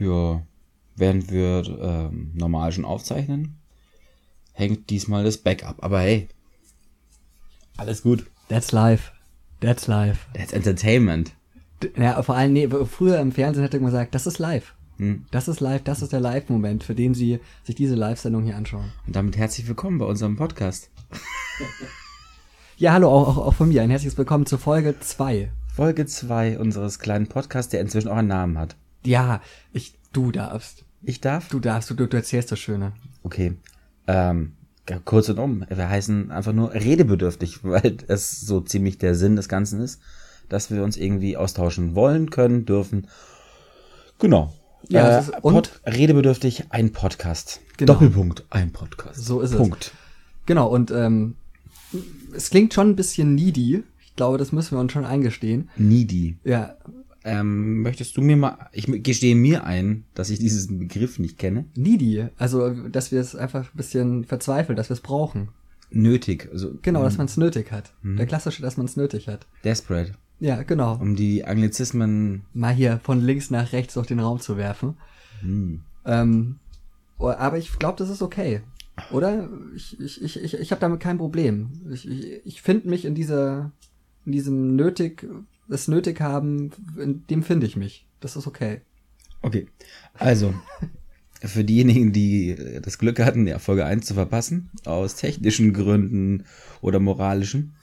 Ja, während wir ähm, normal schon aufzeichnen, hängt diesmal das Backup. Aber hey, alles gut. That's life. That's life. That's Entertainment. Ja, vor allem, nee, früher im Fernsehen hätte man gesagt, das ist live. Hm. Das ist live, das ist der Live-Moment, für den Sie sich diese Live-Sendung hier anschauen. Und damit herzlich willkommen bei unserem Podcast. Ja, hallo, auch, auch, auch von mir. Ein herzliches Willkommen zur Folge 2. Folge 2 unseres kleinen Podcasts, der inzwischen auch einen Namen hat. Ja, ich, du darfst. Ich darf? Du darfst, du, du, du erzählst das Schöne. Okay. Ähm, kurz und um. Wir heißen einfach nur redebedürftig, weil es so ziemlich der Sinn des Ganzen ist, dass wir uns irgendwie austauschen wollen, können, dürfen. Genau. Ja, äh, ist- und- Pod, redebedürftig, ein Podcast. Genau. Doppelpunkt, ein Podcast. So ist es. Punkt. Genau, und ähm, es klingt schon ein bisschen needy. Ich glaube, das müssen wir uns schon eingestehen. Needy. Ja, Ähm, möchtest du mir mal, ich gestehe mir ein, dass ich diesen Begriff nicht kenne. needy. Also, dass wir es einfach ein bisschen verzweifeln, dass wir es brauchen. Nötig, also Genau, dass man es nötig hat. Der klassische, dass man es nötig hat. desperate, Ja, genau. um die Anglizismen Mal hier von links nach rechts durch den Raum zu werfen. hm, Ähm, oh, aber ich glaube, das ist okay. Oder? Ich, ich, ich, ich, ich habe damit kein Problem. Ich, ich, ich finde mich in dieser, in diesem nötig, das nötig haben, in dem finde ich mich. Das ist okay. Okay, also für diejenigen, die äh, das Glück hatten, ja, Folge 1 zu verpassen, aus technischen Gründen oder moralischen,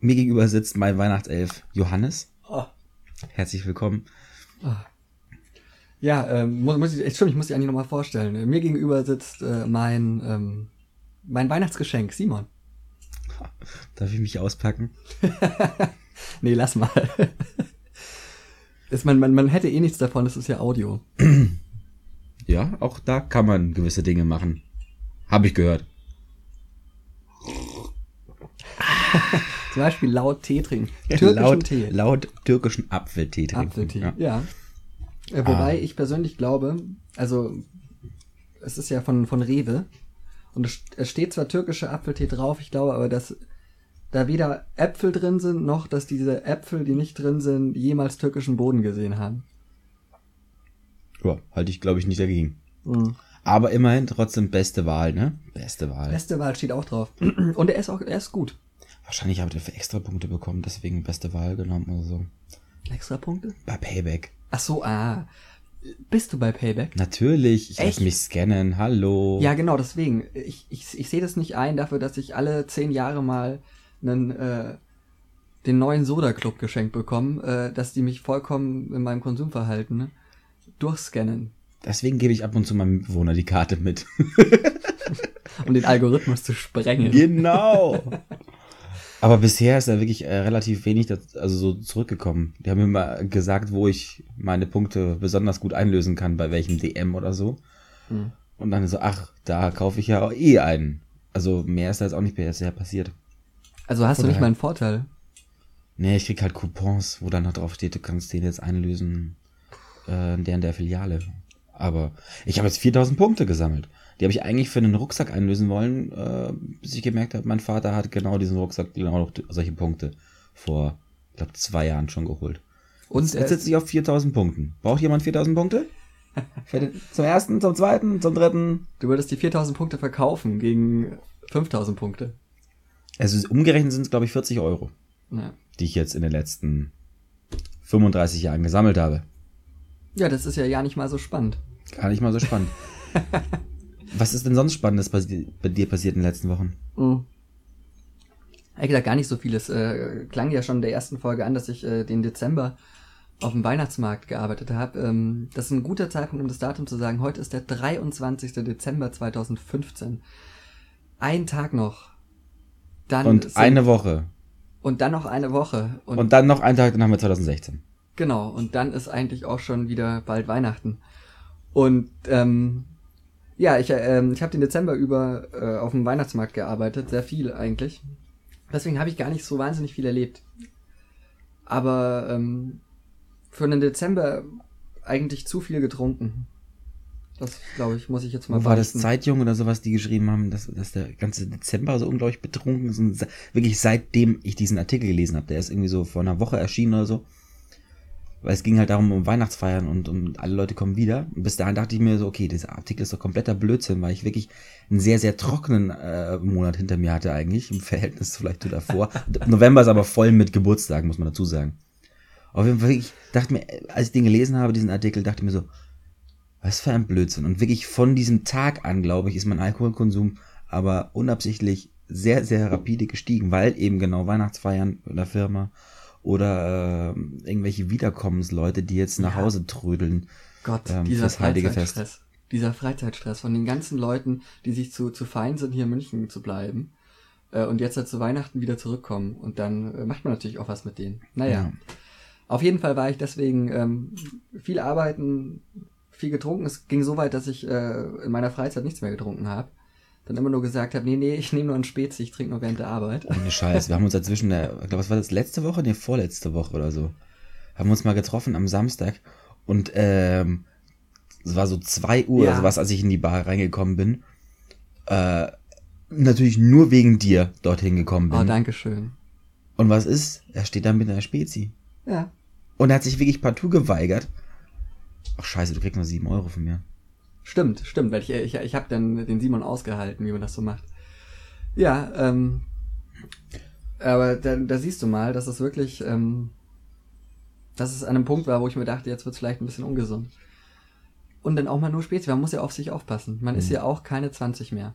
mir gegenüber sitzt mein Weihnachtself Johannes. Oh. Herzlich willkommen. Ja, ähm, muss, muss ich, stimmt, ich muss dich eigentlich nochmal vorstellen. Mir gegenüber sitzt äh, mein, ähm, mein Weihnachtsgeschenk, Simon. Darf ich mich auspacken? Nee, lass mal. ist man, man, man hätte eh nichts davon, das ist ja Audio. Ja, auch da kann man gewisse Dinge machen. Habe ich gehört. Zum Beispiel laut Tee trinken. Türkischen laut, Tee. laut türkischen Apfeltee trinken. Apfeltee, Ja. ja. Äh, wobei ich persönlich glaube, also es ist ja von, von Rewe und es, steht zwar türkischer Apfeltee drauf, ich glaube aber, dass da weder Äpfel drin sind, noch dass diese Äpfel, die nicht drin sind, jemals türkischen Boden gesehen haben. ja, halte ich, glaube ich, nicht dagegen. Mhm. Aber immerhin trotzdem beste Wahl, ne? Beste Wahl. Beste Wahl steht auch drauf. Und er ist auch, er ist gut. Wahrscheinlich habt ihr für extra Punkte bekommen, deswegen beste Wahl genommen oder so. Extra Punkte? Bei Payback. Ach so, ah. Bist du bei Payback? Natürlich, ich lasse mich scannen, hallo. Ja, genau, deswegen. Ich, ich, ich sehe das nicht ein dafür, dass ich alle zehn Jahre mal einen, äh, den neuen Soda-Club geschenkt bekomme, äh, dass die mich vollkommen in meinem Konsumverhalten ne, durchscannen, Deswegen gebe ich ab und zu meinem Mitbewohner die Karte mit. um den Algorithmus zu sprengen. genau. Aber bisher ist da wirklich äh, relativ wenig das, also so zurückgekommen. Die haben mir mal gesagt, wo ich meine Punkte besonders gut einlösen kann, bei welchem DM oder so. Hm. Und dann so, ach, da kaufe ich ja eh einen. Also mehr ist da jetzt auch nicht bisher passiert. Also hast du Oder nicht halt- mal einen Vorteil. Nee, ich krieg halt Coupons, wo dann noch drauf steht, du kannst den jetzt einlösen äh, in der in der Filiale. Aber ich habe jetzt 4000 Punkte gesammelt. Die habe ich eigentlich für einen Rucksack einlösen wollen, äh, bis ich gemerkt habe, mein Vater hat genau diesen Rucksack, genau noch solche Punkte vor, ich glaube, zwei Jahren schon geholt. Und Jetzt, er jetzt ist- sitze ich auf 4000 Punkten. Braucht jemand 4000 Punkte? Für den, zum ersten, zum zweiten, zum dritten? Du würdest die 4000 Punkte verkaufen gegen 5000 Punkte. Also umgerechnet sind es, glaube ich, 40 Euro, Ja. die ich jetzt in den letzten 35 Jahren gesammelt habe. ja, das ist ja ja nicht mal so spannend. Gar nicht mal so spannend. Was ist denn sonst Spannendes bei, bei dir passiert in den letzten Wochen? Mhm. Ehrlich gesagt, gar nicht so viel. Es äh, klang ja schon in der ersten Folge an, dass ich äh, den Dezember auf dem Weihnachtsmarkt gearbeitet habe. Ähm, das ist ein guter Zeitpunkt, um das Datum zu sagen. Heute ist der 23. Dezember 2015. Ein Tag noch. Dann Und eine Woche. und dann noch eine Woche. Und, Und dann noch einen Tag, dann haben wir 2016. genau, und dann ist eigentlich auch schon wieder bald Weihnachten. Und ähm, ja, ich, äh, ähm, ich habe den Dezember über äh, auf dem Weihnachtsmarkt gearbeitet, sehr viel eigentlich. Deswegen habe ich gar nicht so wahnsinnig viel erlebt. Aber ähm, für einen Dezember eigentlich zu viel getrunken. Das, glaube ich, muss ich jetzt mal Wo war das beichten. Zeitjung oder sowas, die geschrieben haben, dass, dass der ganze Dezember so unglaublich betrunken ist? Und wirklich seitdem ich diesen Artikel gelesen habe, der ist irgendwie so vor einer Woche erschienen oder so, weil es ging halt darum, um Weihnachtsfeiern und, und alle Leute kommen wieder. Und bis dahin dachte ich mir so, okay, dieser Artikel ist doch kompletter Blödsinn, weil ich wirklich einen sehr, sehr trockenen äh, Monat hinter mir hatte eigentlich, im Verhältnis vielleicht zu davor. November ist aber voll mit Geburtstagen, muss man dazu sagen. Auf jeden Fall, ich dachte mir, als ich den gelesen habe, diesen Artikel, dachte ich mir so, was für ein Blödsinn. Und wirklich von diesem Tag an, glaube ich, ist mein Alkoholkonsum aber unabsichtlich sehr, sehr rapide gestiegen, weil eben genau Weihnachtsfeiern in der Firma oder äh, irgendwelche Wiederkommensleute, die jetzt nach Ja. Hause trödeln. Gott, ähm, dieser. Freizeitstress. Dieser Freizeitstress von den ganzen Leuten, die sich zu, zu fein sind, hier in München zu bleiben. Äh, und jetzt halt zu Weihnachten wieder zurückkommen. Und dann äh, macht man natürlich auch was mit denen. Naja. Ja. Auf jeden Fall war ich deswegen ähm, viel arbeiten, viel getrunken. Es ging so weit, dass ich äh, in meiner Freizeit nichts mehr getrunken habe. Dann immer nur gesagt habe, nee, nee, ich nehme nur einen Spezi, ich trinke nur während der Arbeit. Ohne Scheiß. Wir haben uns dazwischen, der, ich glaube, was war das, letzte Woche? Nee, vorletzte Woche oder so. Haben uns mal getroffen am Samstag und ähm, es war so zwei Uhr Ja. oder sowas, als ich in die Bar reingekommen bin. Äh, natürlich nur wegen dir dorthin gekommen bin. Oh, danke schön. und was ist? Er steht da mit einer Spezi. Ja. Und er hat sich wirklich partout geweigert. Ach scheiße, du kriegst nur sieben Euro von mir. Stimmt, stimmt, weil ich, ich, ich habe dann den Simon ausgehalten, wie man das so macht. Ja, ähm, aber da, da siehst du mal, dass es wirklich, ähm, dass es an einem Punkt war, wo ich mir dachte, jetzt wird's vielleicht ein bisschen ungesund. Und dann auch mal nur Spezi, man muss ja auf sich aufpassen. Man ist Mhm. ja auch keine 20 mehr.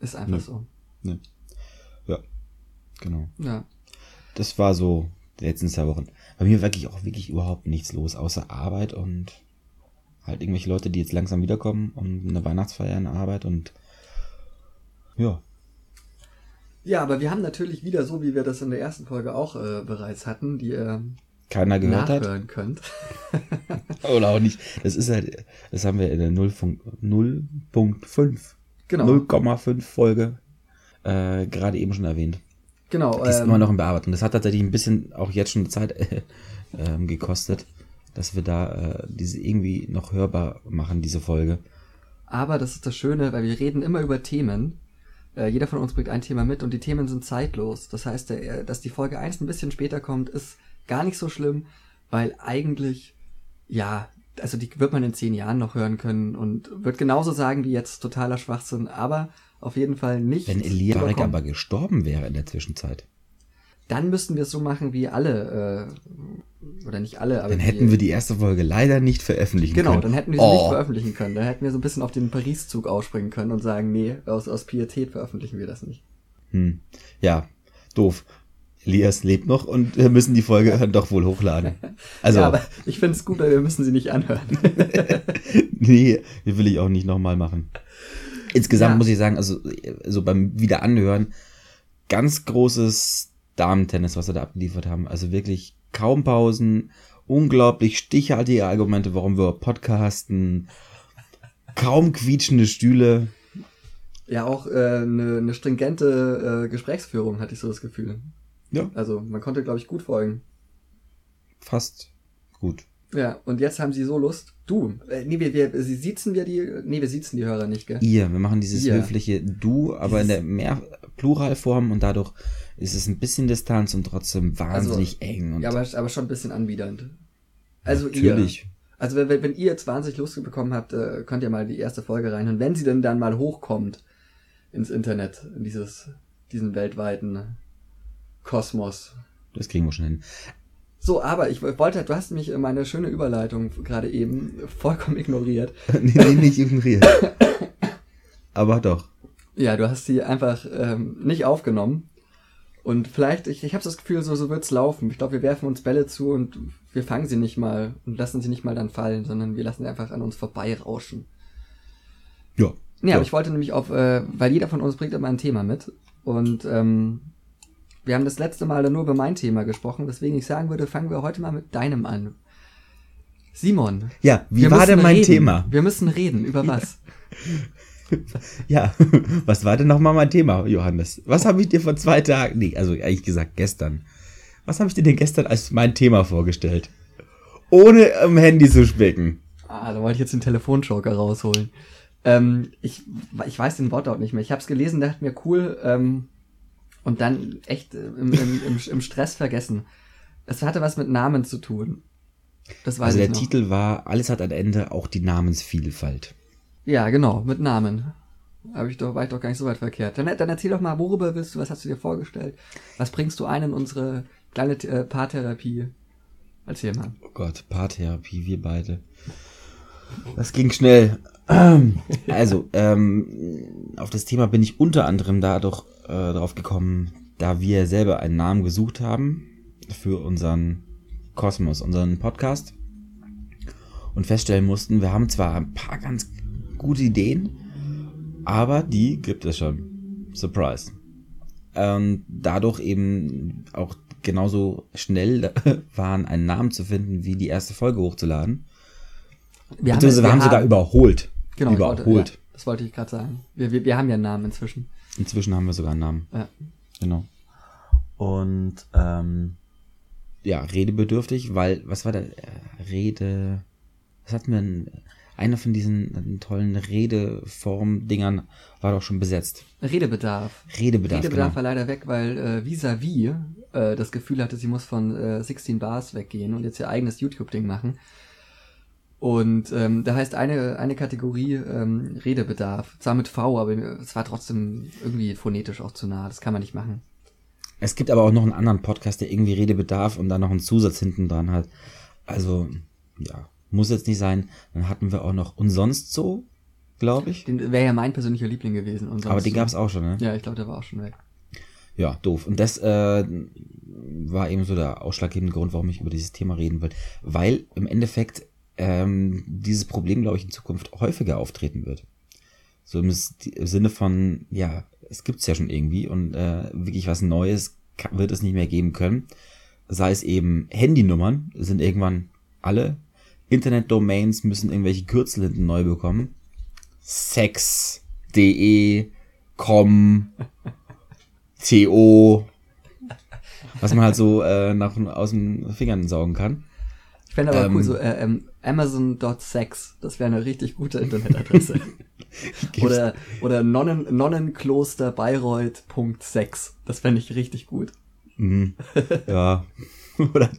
Ist einfach Nee. so. Ne. Ja, genau. Ja. Das war so die letzten zwei Wochen. Bei mir wirklich auch wirklich überhaupt nichts los, außer Arbeit und halt irgendwelche Leute, die jetzt langsam wiederkommen und eine Weihnachtsfeier in Arbeit und ja. Ja, aber wir haben natürlich wieder so, wie wir das in der ersten Folge auch äh, bereits hatten, die ihr Keiner gehört hat. nachhören könnt. Oder auch nicht. Das ist halt, das haben wir in der 0.5 0.5 Genau. 0,5 Folge äh, gerade eben schon erwähnt. Genau. Die ist ähm, immer noch in Bearbeitung. Das hat tatsächlich ein bisschen auch jetzt schon Zeit äh, ähm, gekostet, dass wir da äh, diese irgendwie noch hörbar machen, diese Folge. Aber das ist das Schöne, weil wir reden immer über Themen. Äh, jeder von uns bringt ein Thema mit und die Themen sind zeitlos. Das heißt, der, dass die Folge 1 ein bisschen später kommt, ist gar nicht so schlimm, weil eigentlich, ja, also die wird man in zehn Jahren noch hören können und wird genauso sagen wie jetzt totaler Schwachsinn, aber auf jeden Fall nicht. Wenn Elia aber gestorben wäre in der Zwischenzeit, Dann müssten wir es so machen wie alle, äh, oder nicht alle, aber dann die- hätten wir die erste Folge leider nicht veröffentlichen Genau, können. dann hätten wir sie oh, nicht veröffentlichen können. Dann hätten wir so ein bisschen auf den Paris-Zug ausspringen können und sagen, nee, aus, aus Pietät veröffentlichen wir das nicht. Hm. Ja, doof. Elias lebt noch und wir müssen die Folge dann doch wohl hochladen. Also, Ja, aber ich finde es gut, weil wir müssen sie nicht anhören. nee, die will ich auch nicht nochmal machen. Insgesamt Ja. muss ich sagen, also so beim Wiederanhören, ganz großes Damentennis, was wir da abgeliefert haben. Also wirklich kaum Pausen, unglaublich stichhaltige Argumente, warum wir podcasten, kaum quietschende Stühle. ja, auch eine äh, ne ne stringente äh, Gesprächsführung, hatte ich so das Gefühl. Ja, Also man konnte, glaube ich, gut folgen. fast gut. Ja, und jetzt haben sie so Lust. Du, äh, nee, wir, wir, sie siezen wir die, nee, wir siezen die Hörer nicht, gell? Ihr, wir machen dieses Ihr. höfliche Du, aber in Dieses- der mehr Pluralform und dadurch ist es ein bisschen Distanz und trotzdem wahnsinnig eng. Und Ja, aber, aber schon ein bisschen anbiedernd. Also natürlich. ihr. Also wenn, wenn, wenn ihr jetzt wahnsinnig Lust bekommen habt, äh, könnt ihr mal die erste Folge reinhören. Wenn sie denn dann mal hochkommt ins Internet, in dieses, diesen weltweiten Kosmos. Das kriegen wir schon hin. So, aber ich wollte, du hast mich äh, meine schöne Überleitung gerade eben vollkommen ignoriert. nee, nee, nicht ignoriert. aber doch. Ja, du hast sie einfach ähm, nicht aufgenommen. Und vielleicht, ich, ich habe das Gefühl, so, so wird's laufen. Ich glaube, wir werfen uns Bälle zu und wir fangen sie nicht mal und lassen sie nicht mal dann fallen, sondern wir lassen sie einfach an uns vorbeirauschen. Ja. Nee, ja. aber ich wollte nämlich auf, äh, weil jeder von uns bringt immer ein Thema mit. Und ähm, wir haben das letzte Mal dann nur über mein Thema gesprochen, weswegen ich sagen würde, fangen wir heute mal mit deinem an. Simon. Ja, wie war denn mein reden. Thema? Wir müssen reden. Über was? Ja, was war denn nochmal mein Thema, Johannes? Was habe ich dir vor zwei Tagen, nee, also eigentlich gesagt gestern. Was habe ich dir denn gestern als mein Thema vorgestellt? Ohne im Handy zu spicken. Ah, da wollte ich jetzt den Telefonjoker rausholen. Ähm, ich, ich weiß den Wortlaut nicht mehr. Ich habe es gelesen, dachte mir, cool, ähm, und dann echt äh, im, im, im, im Stress vergessen. Es hatte was mit Namen zu tun. Das weiß Also der noch. Titel war Alles hat ein Ende, auch die Namensvielfalt. Ja, genau, mit Namen. Hab ich doch, war ich doch gar nicht so weit verkehrt. Dann, dann erzähl doch mal, worüber willst du, was hast du dir vorgestellt? Was bringst du ein in unsere kleine äh, Paartherapie? Erzähl mal. Oh Gott, Paartherapie, wir beide. Das ging schnell. Also, ähm, auf das Thema bin ich unter anderem dadurch äh, drauf gekommen, da wir selber einen Namen gesucht haben für unseren Kosmos, unseren Podcast und feststellen mussten, wir haben zwar ein paar ganz gute Ideen, aber die gibt es schon. Surprise. Und dadurch eben auch genauso schnell waren, einen Namen zu finden, wie die erste Folge hochzuladen. Wir Beziehungsweise wir haben sogar überholt. Genau, ich überholt. Wollte, ja, das wollte ich gerade sagen. Wir, wir, wir haben ja einen Namen inzwischen. Inzwischen haben wir sogar einen Namen. Ja. Genau. Und ähm, ja, redebedürftig, weil, was war der äh, Rede, was hatten wir denn? Einer von diesen äh, tollen Redeform-Dingern war doch schon besetzt. Redebedarf. Redebedarf, Redebedarf genau. war leider weg, weil äh, Vis-a-vis äh, das Gefühl hatte, sie muss von äh, 16 Bars weggehen und jetzt ihr eigenes YouTube-Ding machen. Und ähm, da heißt eine, eine Kategorie ähm, Redebedarf. Zwar mit V, aber es war trotzdem irgendwie phonetisch auch zu nah. Das kann man nicht machen. Es gibt aber auch noch einen anderen Podcast, der irgendwie Redebedarf und dann noch einen Zusatz hinten dran hat. Also, ja, muss jetzt nicht sein. Dann hatten wir auch noch und sonst so, glaube ich. Den wäre ja mein persönlicher Liebling gewesen. Und Aber den gab's auch schon, ne? Ja, ich glaube, der war auch schon weg. Ja, doof. Und das äh, war eben so der ausschlaggebende Grund, warum ich über dieses Thema reden will. Weil im Endeffekt ähm, dieses Problem, glaube ich, in Zukunft häufiger auftreten wird. So im, Sinne von, ja, es gibt's ja schon irgendwie und äh, wirklich was Neues ka- wird es nicht mehr geben können. Sei es eben Handynummern, sind irgendwann alle. Internetdomains müssen irgendwelche Kürzel hinten neu bekommen. Sex.de, com, CO, was man halt so äh, nach, aus den Fingern saugen kann. Ich fände aber Ähm, cool, so äh, ähm, Amazon.sex. Das wäre eine richtig gute Internetadresse. oder oder Nonnen, Nonnenkloster Bayreuth.sex. Das fände ich richtig gut. Mhm. Ja. oder,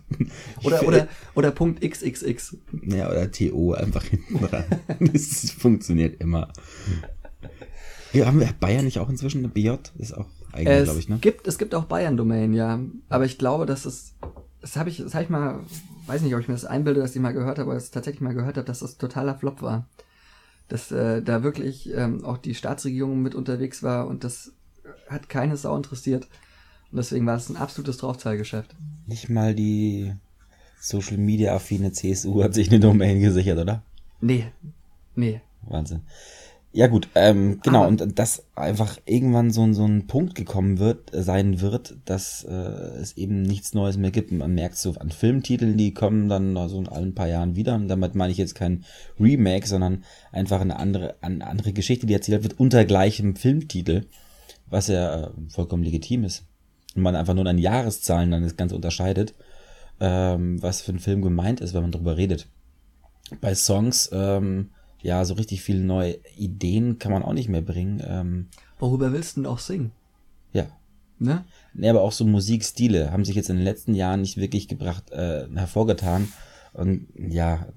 Oder, oder, oder Punkt XXX. ja, oder TO einfach hinten dran. Das funktioniert immer. Ja, haben wir Bayern nicht auch inzwischen eine BJ? Ist auch eigentlich, glaube ich, ne? gibt, es gibt auch Bayern-Domain, ja. Aber ich glaube, dass es. Das habe ich, das habe ich mal, weiß nicht, ob ich mir das einbilde, dass ich mal gehört habe, aber es tatsächlich mal gehört habe, dass das totaler Flop war. Dass äh, da wirklich ähm, auch die Staatsregierung mit unterwegs war und das hat keine Sau interessiert. Und deswegen war es ein absolutes Draufzahlgeschäft. Nicht mal die Social Media affine CSU hat sich eine Domain gesichert, oder? Nee. Nee. Wahnsinn. Ja gut, ähm, genau, Aber- und dass einfach irgendwann so, ein- so ein Punkt gekommen wird, äh, sein wird, dass äh, es eben nichts Neues mehr gibt. Man merkt so an Filmtiteln, die kommen dann so in allen paar Jahren wieder. Und damit meine ich jetzt kein Remake, sondern einfach eine andere, eine andere Geschichte, die erzählt wird unter gleichem Filmtitel, was ja äh, vollkommen legitim ist. Und man einfach nur an Jahreszahlen dann das Ganze unterscheidet, ähm, was für ein Film gemeint ist, wenn man drüber redet bei Songs, ähm, ja, so richtig viele neue Ideen kann man auch nicht mehr bringen. Ähm, Worüber willst du denn auch singen? ja. Ne? Nee, aber auch so Musikstile haben sich jetzt in den letzten Jahren nicht wirklich gebracht, äh, hervorgetan. Und ja,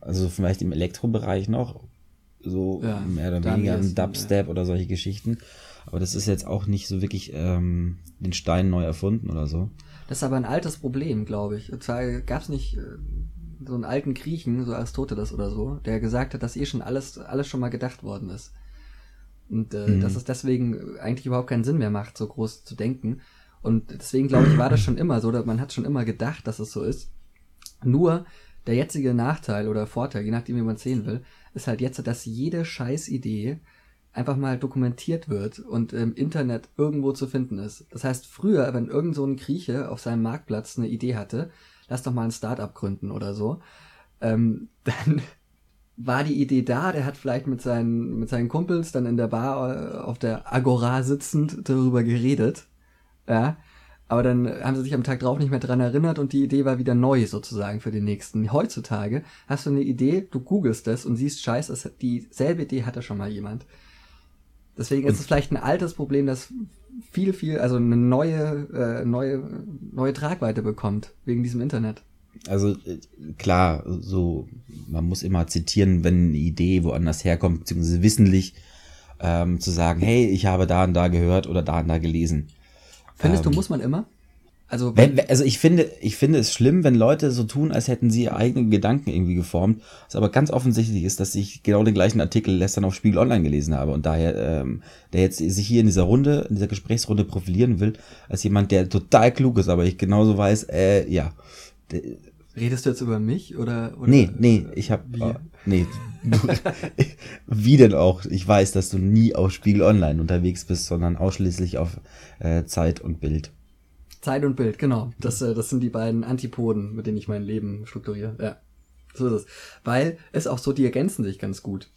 also vielleicht im Elektrobereich noch, so Ja, mehr oder weniger im ehesten, Dubstep oder solche Geschichten. Aber das ist jetzt auch nicht so wirklich ähm, den Stein neu erfunden oder so. Das ist aber ein altes Problem, glaube ich. Und zwar gab es nicht äh, so einen alten Griechen, so Aristoteles oder so, der gesagt hat, dass eh schon alles, alles schon mal gedacht worden ist. Und äh, Mhm. dass es deswegen eigentlich überhaupt keinen Sinn mehr macht, so groß zu denken. Und deswegen, glaube ich, war das schon immer so, oder man hat schon immer gedacht, dass es so ist. Nur der jetzige Nachteil oder Vorteil, je nachdem, wie man es sehen will, ist halt jetzt, dass jede Scheißidee einfach mal dokumentiert wird und im Internet irgendwo zu finden ist. Das heißt, früher, wenn irgend so ein Grieche auf seinem Marktplatz eine Idee hatte, lass doch mal ein Startup gründen oder so, ähm, dann war die Idee da, der hat vielleicht mit seinen, mit seinen Kumpels dann in der Bar äh, auf der Agora sitzend darüber geredet. Ja. Aber dann haben sie sich am Tag drauf nicht mehr dran erinnert und die Idee war wieder neu sozusagen für den nächsten. Heutzutage hast du eine Idee, du googelst das und siehst, scheiße, dieselbe Idee hatte schon mal jemand. Deswegen ist es vielleicht ein altes Problem, das viel, viel, also eine neue, äh, neue, neue Tragweite bekommt wegen diesem Internet. Also äh, klar, so man muss immer zitieren, wenn eine Idee woanders herkommt, beziehungsweise wissentlich ähm, zu sagen, hey, ich habe da und da gehört oder da und da gelesen. Findest Ähm, du, muss man immer? Also, Wenn, also ich finde, ich finde es schlimm, wenn Leute so tun, als hätten sie ihre eigenen Gedanken irgendwie geformt. Was aber ganz offensichtlich ist, dass ich genau den gleichen Artikel gestern auf Spiegel Online gelesen habe und daher, ähm, der jetzt sich hier in dieser Runde, in dieser Gesprächsrunde profilieren will, als jemand, der total klug ist, aber ich genauso weiß, äh, ja. Redest du jetzt über mich oder? oder Nee, nee, ich hab, Wie? oh, nee. Wie denn auch? Ich weiß, dass du nie auf Spiegel Online unterwegs bist, sondern ausschließlich auf äh, Zeit und Bild. Zeit und Bild, genau. Das, äh, das sind die beiden Antipoden, mit denen ich mein Leben strukturiere. Ja, so ist es. Weil es auch so, die ergänzen sich ganz gut.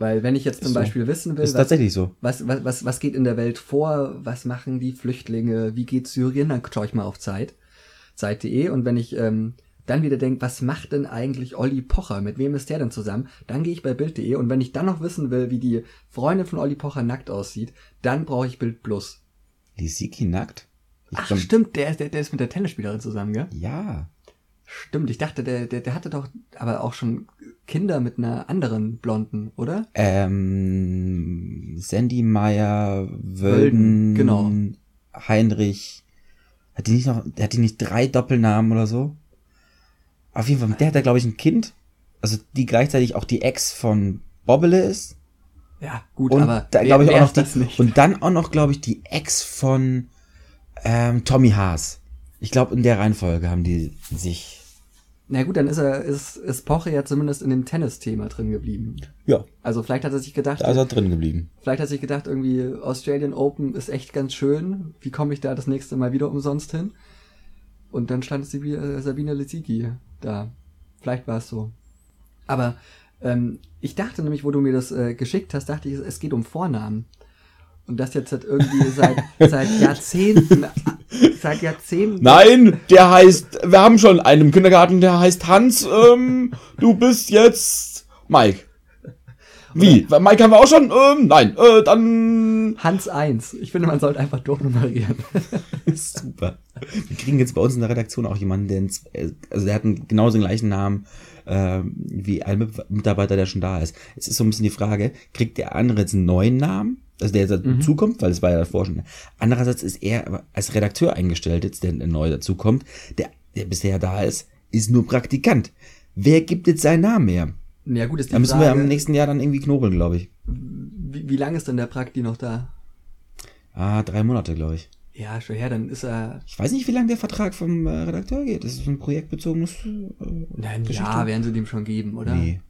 Weil wenn ich jetzt zum so. Beispiel wissen will, Ist tatsächlich so. was, was, was, was geht in der Welt vor, was machen die Flüchtlinge, wie geht Syrien, dann schaue ich mal auf Zeit, Zeit.de und wenn ich ähm, dann wieder denke, was macht denn eigentlich Olli Pocher, mit wem ist der denn zusammen, dann gehe ich bei Bild.de und wenn ich dann noch wissen will, wie die Freundin von Olli Pocher nackt aussieht, dann brauche ich Bild Plus. Lisiki nackt? Ach glaub- stimmt, der, der, der ist mit der Tennisspielerin zusammen, gell? Ja. Stimmt, ich dachte, der, der, der hatte doch aber auch schon Kinder mit einer anderen Blonden, oder? Ähm, Sandy Meyer, Wölden, Wölden, genau. Heinrich. Hat die nicht noch, hat die nicht drei Doppelnamen oder so? Auf jeden Fall, der hat da, glaube ich, ein Kind. Also, die gleichzeitig auch die Ex von Bobbele ist. Ja, gut, Und aber da glaube ich auch noch die, nicht? und dann auch noch, glaube ich, die Ex von ähm, Tommy Haas. Ich glaube, in der Reihenfolge haben die sich. Na gut, dann ist er, ist, ist Poche ja zumindest in dem Tennis-Thema drin geblieben. Ja, Also vielleicht hat er sich gedacht, da ist er drin geblieben. vielleicht hat er sich gedacht, irgendwie Australian Open ist echt ganz schön. Wie komme ich da das nächste Mal wieder umsonst hin? Und dann stand Sibi- äh, Sabine Liziki da. Vielleicht war es so. Aber ähm, ich dachte nämlich, wo du mir das äh, geschickt hast, dachte ich, es geht um Vornamen. Und das jetzt hat irgendwie seit, seit Jahrzehnten, seit Jahrzehnten Nein, der heißt, wir haben schon einen im Kindergarten, der heißt Hans, ähm, du bist jetzt Mike. Wie? Mike haben wir auch schon? Ähm, nein, äh, dann. Hans 1. Ich finde, man sollte einfach durchnummerieren. Super. Wir kriegen jetzt bei uns in der Redaktion auch jemanden, der, äh, also der hat einen genauso den gleichen Namen ähm, wie ein Mit- Mitarbeiter, der schon da ist. Jetzt ist so ein bisschen die Frage, kriegt der andere jetzt einen neuen Namen? Also der jetzt dazukommt, weil es war ja davor schon. Andererseits ist er als Redakteur eingestellt, jetzt der neu dazukommt. Der, der bisher da ist, ist nur Praktikant. Wer gibt jetzt seinen Namen her? Ja gut, ist die Da müssen Frage, wir am nächsten Jahr dann irgendwie knobeln, glaube ich. wie, wie lange ist denn der Prakti noch da? Ah, drei Monate, glaube ich. Ja, schon her, dann ist er. Ich weiß nicht, wie lange der Vertrag vom äh, Redakteur geht. Das ist ein projektbezogenes äh, Nein, ja, werden sie dem schon geben, oder? Nee.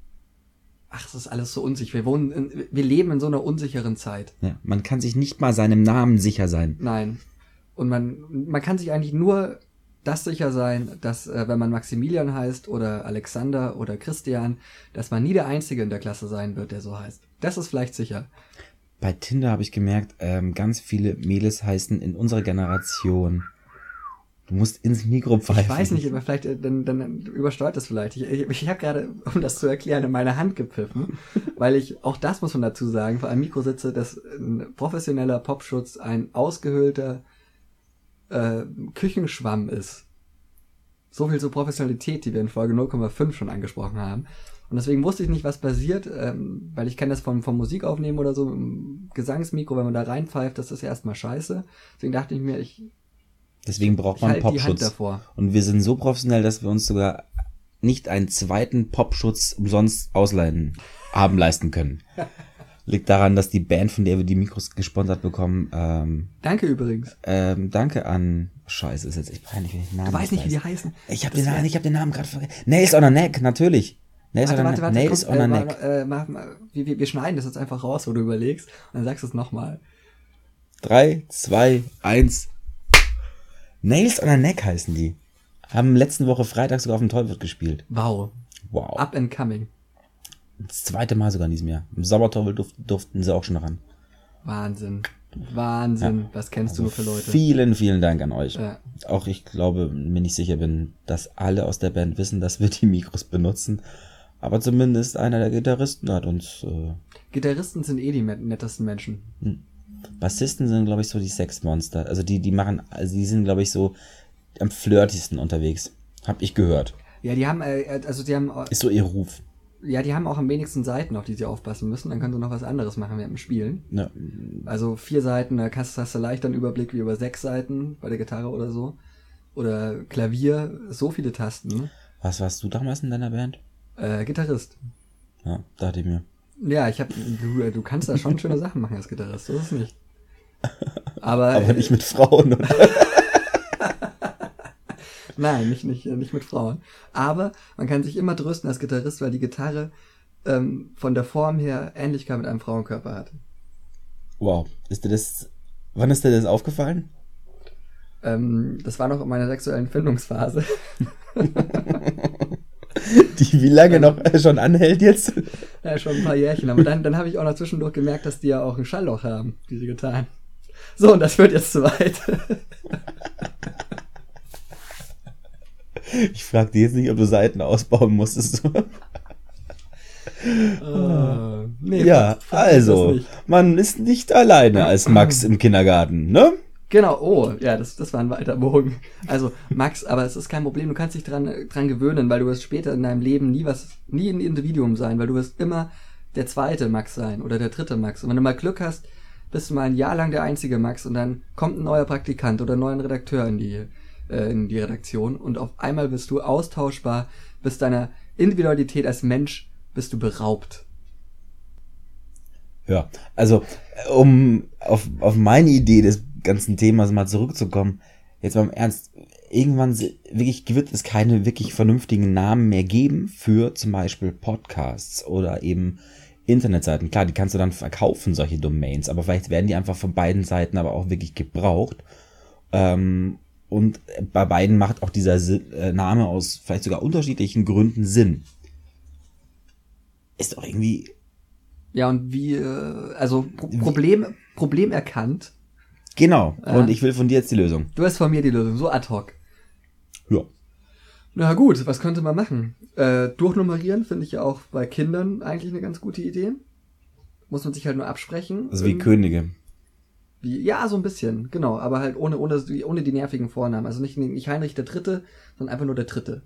Ach, das ist alles so unsicher. Wir wohnen, in, wir leben in so einer unsicheren Zeit. Ja, man kann sich nicht mal seinem Namen sicher sein. Nein. Und man, man kann sich eigentlich nur das sicher sein, dass äh, wenn man Maximilian heißt oder Alexander oder Christian, dass man nie der Einzige in der Klasse sein wird, der so heißt. Das ist vielleicht sicher. Bei Tinder habe ich gemerkt, ähm, ganz viele Mädels heißen in unserer Generation. Du musst ins Mikro pfeifen. Ich weiß nicht, aber vielleicht, äh, dann, dann übersteuert es vielleicht. Ich, ich, ich habe gerade, um das zu erklären, in meine Hand gepfiffen, weil ich, auch das muss man dazu sagen, vor einem Mikro sitze, dass ein professioneller Popschutz ein ausgehöhlter äh, Küchenschwamm ist. So viel zur Professionalität, die wir in Folge 0,5 schon angesprochen haben. Und deswegen wusste ich nicht, was passiert, ähm, weil ich kenne das vom, vom Musikaufnehmen oder so, im Gesangsmikro, wenn man da reinpfeift, das ist erstmal scheiße. Deswegen dachte ich mir, ich, Deswegen braucht man Hand Popschutz. davor. Und wir sind so professionell, dass wir uns sogar nicht einen zweiten Popschutz umsonst ausleihen haben leisten können. Liegt daran, dass die Band, von der wir die Mikros gesponsert bekommen, ähm, Danke übrigens. ähm, danke an Scheiße, ist jetzt echt peinlich, wenn ich Namen Du weißt nicht, wie die weiß. heißen. Ich habe den Namen, ich habe den Namen gerade vergessen. Nails on a Neck, natürlich. Nails Warte, on a warte, Neck. warte, Nails komm, on a äh, Neck. mal, äh, mach, mal, wir, wir wir schneiden das jetzt einfach raus, wo du überlegst, und dann sagst du es nochmal. Drei, zwei, eins. Nails on a Neck heißen die. Haben letzten Woche Freitag sogar auf dem Tollwood gespielt. Wow. Wow. Up and coming. Das zweite Mal sogar in diesem Jahr. Im Sommertollwood durf, durften sie auch schon ran. Wahnsinn. Wahnsinn. Was kennst du nur für Leute? Vielen, vielen Dank an euch. Ja. Auch ich glaube, mir nicht sicher bin, dass alle aus der Band wissen, dass wir die Mikros benutzen. Aber zumindest einer der Gitarristen hat uns. Äh, Gitarristen sind eh die nettesten Menschen. Bassisten sind, glaube ich, so die Sexmonster. Also die, die machen, also die sind, glaube ich, so am flirtigsten unterwegs. Hab ich gehört. Ja, die haben, äh, also die haben, Ist so ihr Ruf. ja, die haben auch am wenigsten Seiten, auf die sie aufpassen müssen. Dann können sie noch was anderes machen während dem Spielen. Ne, Also vier Seiten, da hast, hast du leicht einen Überblick wie über sechs Seiten bei der Gitarre oder so. Oder Klavier, so viele Tasten. was warst du damals in deiner Band? Äh, Gitarrist. Ja, dachte ich mir. Ja, ich hab, du, äh, du kannst da schon schöne Sachen machen als Gitarrist, so ist es nicht. Aber, Aber nicht mit Frauen. Nein, nicht, nicht, nicht mit Frauen. Aber man kann sich immer trösten als Gitarrist, weil die Gitarre ähm, von der Form her Ähnlichkeit mit einem Frauenkörper hat. Wow. Ist dir das. Wann ist dir das aufgefallen? Ähm, das war noch in meiner sexuellen Findungsphase. Die wie lange noch äh, schon anhält jetzt? Ja, schon ein paar Jährchen. Aber dann, dann habe ich auch noch zwischendurch gemerkt, dass die ja auch ein Schallloch haben, diese Gitarren. So, und das wird jetzt zu weit. Ich fragte jetzt nicht, ob du Seiten ausbauen musstest. Äh, nee, ja, also, man ist nicht alleine als Max im Kindergarten, ne? Genau, oh, ja, das, das war ein weiter Bogen. Also, Max, aber es ist kein Problem, du kannst dich dran, dran gewöhnen, weil du wirst später in deinem Leben nie was, nie ein Individuum sein, weil du wirst immer der zweite Max sein oder der dritte Max. Und wenn du mal Glück hast, bist du mal ein Jahr lang der einzige Max und dann kommt ein neuer Praktikant oder ein neuer Redakteur in die, äh, in die Redaktion und auf einmal bist du austauschbar, bist deiner Individualität als Mensch, bist du beraubt. Ja, also, äh, um auf, auf meine Idee des ganzen Themas mal zurückzukommen, jetzt mal im Ernst, irgendwann wirklich wird es keine wirklich vernünftigen Namen mehr geben für zum Beispiel Podcasts oder eben Internetseiten. Klar, die kannst du dann verkaufen, solche Domains, aber vielleicht werden die einfach von beiden Seiten aber auch wirklich gebraucht. Ähm, und bei beiden macht auch dieser Sinn, äh, Name aus vielleicht sogar unterschiedlichen Gründen Sinn. Ist doch irgendwie Ja, und wie, äh, also Pro Problem, Problem erkannt. Genau. Äh. Und ich will von dir jetzt die Lösung. Du hast von mir die Lösung, so ad hoc. Ja. Na gut, was könnte man machen? Äh, durchnummerieren finde ich ja auch bei Kindern eigentlich eine ganz gute Idee. Muss man sich halt nur absprechen. Also wie Könige. wie, ja, so ein bisschen, genau, aber halt ohne, ohne, ohne die nervigen Vornamen. Also nicht, nicht Heinrich der Dritte, sondern einfach nur der Dritte.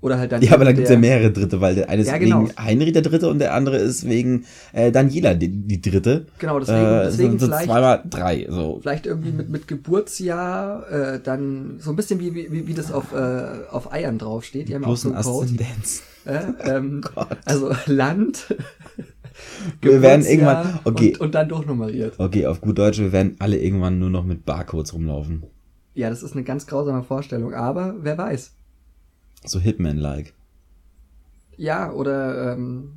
Oder halt dann. Ja, aber dann gibt's ja der- mehrere Dritte, weil der eine ist Ja, genau. wegen Heinrich der Dritte und der andere ist wegen äh, Daniela die, die Dritte. Genau, deswegen, äh, deswegen sind so vielleicht, zweimal drei. So. vielleicht irgendwie mit, mit Geburtsjahr, äh, dann so ein bisschen wie, wie, wie das auf, äh, auf Eiern draufsteht. Die haben ja auch so ein einen Code. Aszendenz. Äh, ähm, Oh also Land, Wir werden irgendwann- okay. und, und dann durchnummeriert. Okay, auf gut Deutsch, wir werden alle irgendwann nur noch mit Barcodes rumlaufen. Ja, das ist eine ganz grausame Vorstellung, aber wer weiß. So Hitman-like. Ja, oder ähm,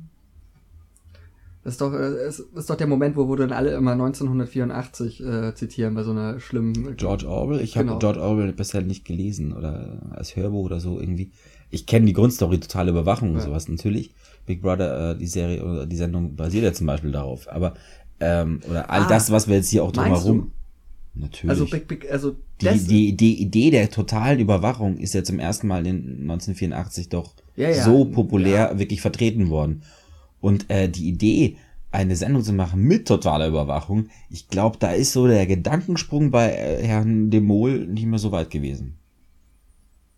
das ist doch, äh, es ist doch der Moment, wo, wo dann alle immer 1984 äh, zitieren bei so einer schlimmen. George Orwell? Ich habe Genau. George Orwell bisher nicht gelesen oder als Hörbuch oder so irgendwie. Ich kenne die Grundstory, totale Überwachung und Ja. sowas natürlich. Big Brother, äh, die Serie oder die Sendung basiert ja zum Beispiel darauf. Aber, ähm, oder all Ah, das, was wir jetzt hier auch drumherum. Natürlich. Also Big Big, also die, die, die Idee der totalen Überwachung ist ja zum ersten Mal in 1984 doch Ja, ja. so populär wirklich vertreten worden. Und äh, die Idee, eine Sendung zu machen mit totaler Überwachung, ich glaube, da ist so der Gedankensprung bei äh, Herrn de Mol nicht mehr so weit gewesen.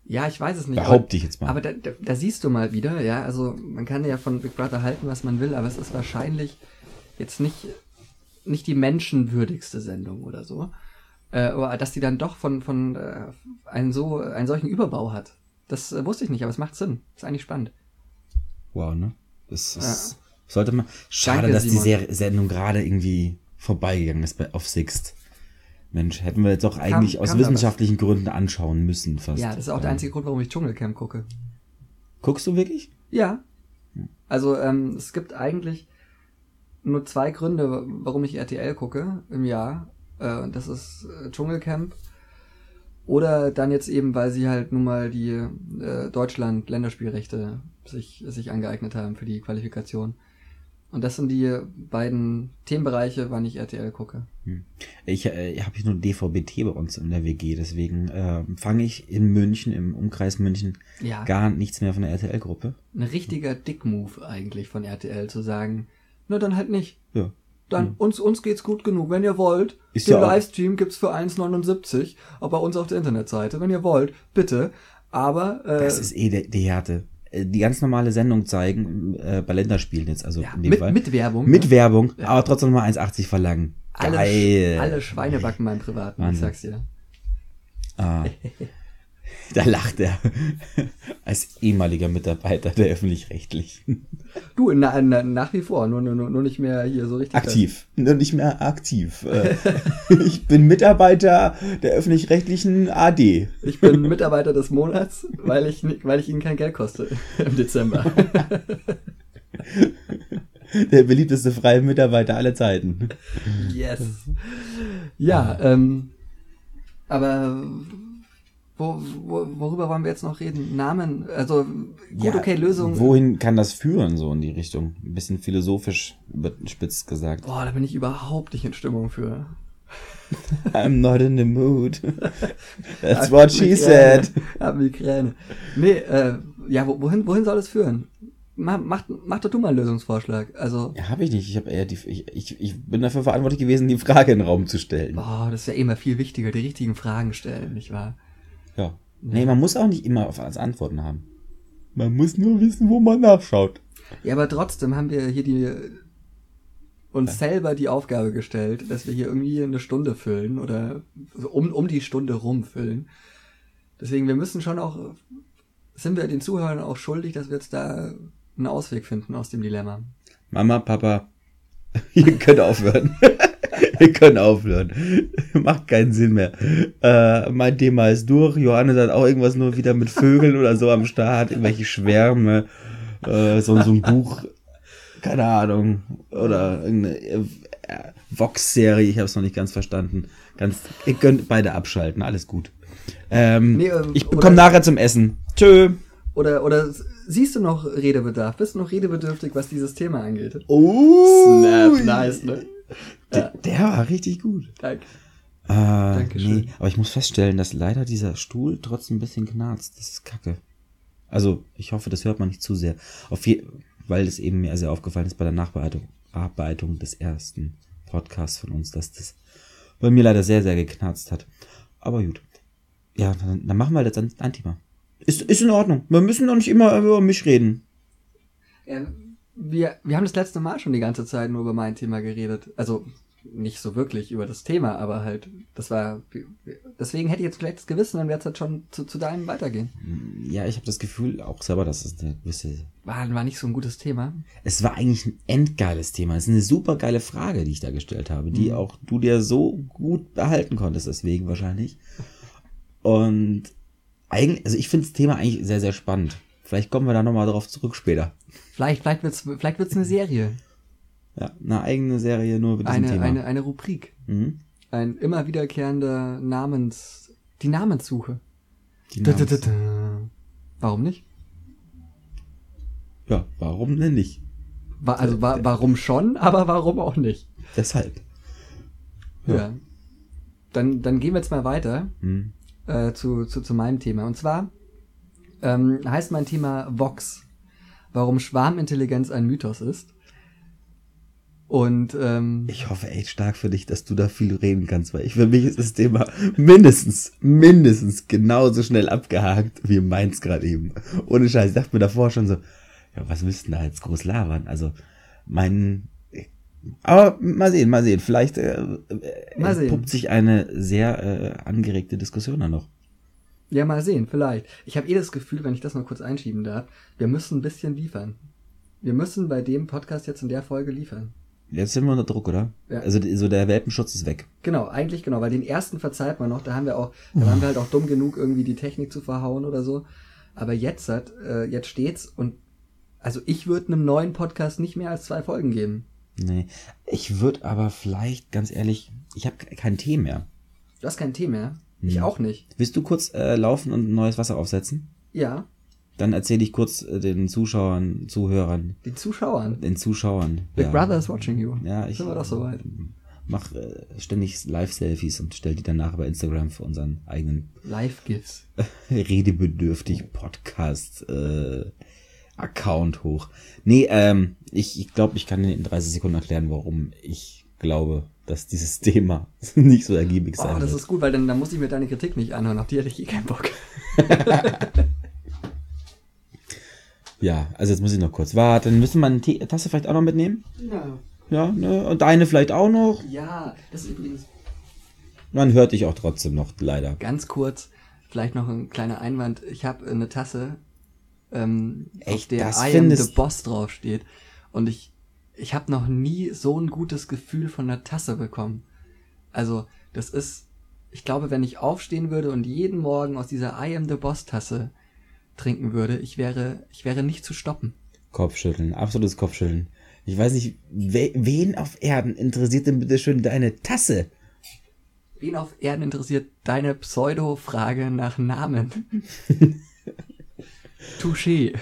ja, ich weiß es nicht. Behaupte ich jetzt mal. Aber da, da, da siehst du mal wieder, ja, also man kann ja von Big Brother halten, was man will, aber es ist wahrscheinlich jetzt nicht, nicht die menschenwürdigste Sendung oder so. Äh, aber dass die dann doch von, von äh, einen so, einen solchen Überbau hat. Das äh, wusste ich nicht, aber es macht Sinn. Ist eigentlich spannend. Wow, ne? Das ist, sollte man. Schade, Danke, dass die Simon. Serie, Sendung gerade irgendwie vorbeigegangen ist bei, auf Sixt. Mensch, hätten wir jetzt doch eigentlich aus kam da was? wissenschaftlichen Gründen anschauen müssen fast. Ja, das ist auch der einzige Grund, warum ich Dschungelcamp gucke. Guckst du wirklich? Ja. Also ähm, es gibt eigentlich nur zwei Gründe, warum ich RTL gucke im Jahr. Äh, das ist äh, Dschungelcamp. Oder dann jetzt eben, weil sie halt nun mal die äh, Deutschland-Länderspielrechte sich, sich angeeignet haben für die Qualifikation. Und das sind die beiden Themenbereiche, wann ich RTL gucke. Ich äh, habe hier nur DVB-T bei uns in der WG, deswegen äh, fange ich in München, im Umkreis München, Ja. gar nichts mehr von der RTL-Gruppe. Ein richtiger Dick-Move eigentlich von RTL zu sagen, na dann halt nicht. Ja. Dann uns, uns geht's gut genug. Wenn ihr wollt, Ist den ja Livestream gibt's für 1,79, auch bei uns auf der Internetseite. Wenn ihr wollt, bitte. Aber äh, Das ist eh die, die Härte. Äh, Die ganz normale Sendung zeigen, äh, bei Länderspielen jetzt, also ja, in dem mit, Fall. mit Werbung. Mit ne? Werbung, aber trotzdem mal 1,80 verlangen. alle, Geil. alle Schweine backen meinen Privaten, ich Wahnsinn. sag's dir. Ah. Da lacht er. Als ehemaliger Mitarbeiter der Öffentlich-Rechtlichen. Du, na, na, nach wie vor, nur, nur, nur nicht mehr hier so richtig. Aktiv. Nur nicht mehr aktiv. Äh, ich bin Mitarbeiter der Öffentlich-Rechtlichen AD. Ich bin Mitarbeiter des Monats, weil ich, weil ich ihnen kein Geld koste im Dezember. Der beliebteste freie Mitarbeiter aller Zeiten. Yes. Ja, ähm, aber wo, wo, worüber wollen wir jetzt noch reden? Namen, also gut, Ja, okay, Lösung. Wohin kann das führen, so in die Richtung? Ein bisschen philosophisch überspitzt gesagt. Boah, da bin ich überhaupt nicht in Stimmung für. I'm not in the mood. That's Hab what she said. Hab Migräne. Nee, äh, ja, wo, wohin, wohin soll es führen? Mach, mach, mach doch du mal einen Lösungsvorschlag. Also, Ja, habe ich nicht. Ich habe eher die, ich, ich, ich bin dafür verantwortlich gewesen, die Frage in den Raum zu stellen. boah, das ist ja immer viel wichtiger, die richtigen Fragen stellen, nicht wahr? Ja. Nee, man muss auch nicht immer auf alles Antworten haben. Man muss nur wissen, wo man nachschaut. Ja, aber trotzdem haben wir hier die uns selber die Aufgabe gestellt, dass wir hier irgendwie eine Stunde füllen oder um, um die Stunde rumfüllen. Deswegen, wir müssen schon auch, sind wir den Zuhörern auch schuldig, dass wir jetzt da einen Ausweg finden aus dem Dilemma. Mama, Papa, ihr könnt aufhören. ihr könnt aufhören. Macht keinen Sinn mehr. Äh, mein Thema ist durch. Johannes hat auch irgendwas nur wieder mit Vögeln oder so am Start. Irgendwelche Schwärme. Äh, so, so ein Buch. Keine Ahnung. Oder irgendeine äh, Vox-Serie. Ich habe es noch nicht ganz verstanden. Ganz, ihr könnt beide abschalten. Alles gut. Ähm, Nee, äh, ich komme nachher zum Essen. Tschö. Oder, oder siehst du noch Redebedarf? Bist du noch redebedürftig, was dieses Thema angeht? Oh. Snap, nice, ne? Der, der war richtig gut. Danke. Äh, Dankeschön. nee, aber ich muss feststellen, dass leider dieser Stuhl trotzdem ein bisschen knarzt. Das ist kacke. Also, ich hoffe, das hört man nicht zu sehr. Auf je, weil es eben mir sehr aufgefallen ist bei der Nachbearbeitung Bearbeitung des ersten Podcasts von uns, dass das bei mir leider sehr, sehr geknarzt hat. Aber gut. Ja, dann, dann machen wir jetzt ein, ein Thema. Ist, ist in Ordnung. Wir müssen doch nicht immer über mich reden. Ja, wir, wir haben das letzte Mal schon die ganze Zeit nur über mein Thema geredet. Also nicht so wirklich über das Thema, aber halt, das war. Deswegen hätte ich jetzt vielleicht das Gewissen, dann wäre es halt schon zu, zu deinem weitergehen. Ja, ich habe das Gefühl auch selber, dass es eine gewisse War, war nicht so ein gutes Thema. Es war eigentlich ein endgeiles Thema. Es ist eine super geile Frage, die ich da gestellt habe, die Mhm. auch du dir so gut behalten konntest, deswegen wahrscheinlich. Und eigentlich, also ich finde das Thema eigentlich sehr, sehr spannend. Vielleicht kommen wir da nochmal drauf zurück später. Vielleicht, vielleicht wird's, vielleicht wird's eine Serie. Ja, eine eigene Serie nur über diesem Eine, Thema. eine, eine Rubrik. Mhm. Ein immer wiederkehrender Namens. Die Namenssuche. Die Da, da, Namens- da, da. Warum nicht? Ja, warum denn nicht? Wa also wa warum schon, aber warum auch nicht? Deshalb. Ja. Dann, dann gehen wir jetzt mal weiter. Mhm. äh, zu, zu, zu meinem Thema. Und zwar ähm, heißt mein Thema Vox. Warum Schwarmintelligenz ein Mythos ist. Und ähm, Ich hoffe echt stark für dich, dass du da viel reden kannst, weil ich für mich ist das Thema mindestens, mindestens genauso schnell abgehakt wie meins gerade eben. Ohne Scheiß, ich dachte mir davor schon so, ja, was müssten da jetzt groß labern? Also, mein, aber mal sehen, mal sehen, vielleicht äh, äh, entpuppt sich eine sehr äh, angeregte Diskussion dann noch. ja, mal sehen, vielleicht. Ich habe eh das Gefühl, wenn ich das mal kurz einschieben darf, wir müssen ein bisschen liefern. Wir müssen bei dem Podcast jetzt in der Folge liefern. Jetzt sind wir unter Druck, oder? Ja. Also so der Welpenschutz ist weg. Genau, eigentlich genau, weil den ersten verzeiht man noch, da haben wir auch, da waren wir halt auch dumm genug, irgendwie die Technik zu verhauen oder so. Aber jetzt hat, äh, jetzt steht's und also ich würde einem neuen Podcast nicht mehr als zwei Folgen geben. Nee. Ich würde aber vielleicht, ganz ehrlich, ich habe kein Tee mehr. Du hast kein Tee mehr. Ich Hm. auch nicht. Willst du kurz äh, laufen und ein neues Wasser aufsetzen? Ja, Dann erzähle ich kurz äh, den Zuschauern, Zuhörern, die Zuschauern. den Zuschauern. Big ja. Brother is watching you. Ja, ich Sind wir doch soweit. mach äh, ständig Live-Selfies und stell die dann nachher bei Instagram für unseren eigenen Live-GIFs. redebedürftig Podcast äh, Account hoch. Nee, ähm, ich, ich glaube, ich kann in 30 Sekunden erklären, warum ich glaube, dass dieses Thema nicht so ergiebig sein Oh, das wird. ist gut, weil dann, dann muss ich mir deine Kritik nicht anhören. Auf die hätte ich eh keinen Bock. Ja, also jetzt muss ich noch kurz warten. Müssen wir eine Tee Tasse vielleicht auch noch mitnehmen? Ja. Ja, ne? Und deine vielleicht auch noch? Ja, das ist übrigens Man hört dich auch trotzdem noch, leider. ganz kurz, vielleicht noch ein kleiner Einwand. Ich habe eine Tasse, ähm, auf Echt, der das I am the Boss draufsteht. Und ich, ich habe noch nie so ein gutes Gefühl von der Tasse bekommen. Also, das ist, ich glaube, wenn ich aufstehen würde und jeden Morgen aus dieser I am the Boss Tasse trinken würde, ich wäre, ich wäre nicht zu stoppen. Kopfschütteln, absolutes Kopfschütteln. Ich weiß nicht, we wen auf Erden interessiert denn bitte schön deine Tasse? Wen auf Erden interessiert deine Pseudo-Frage nach Namen? Touché.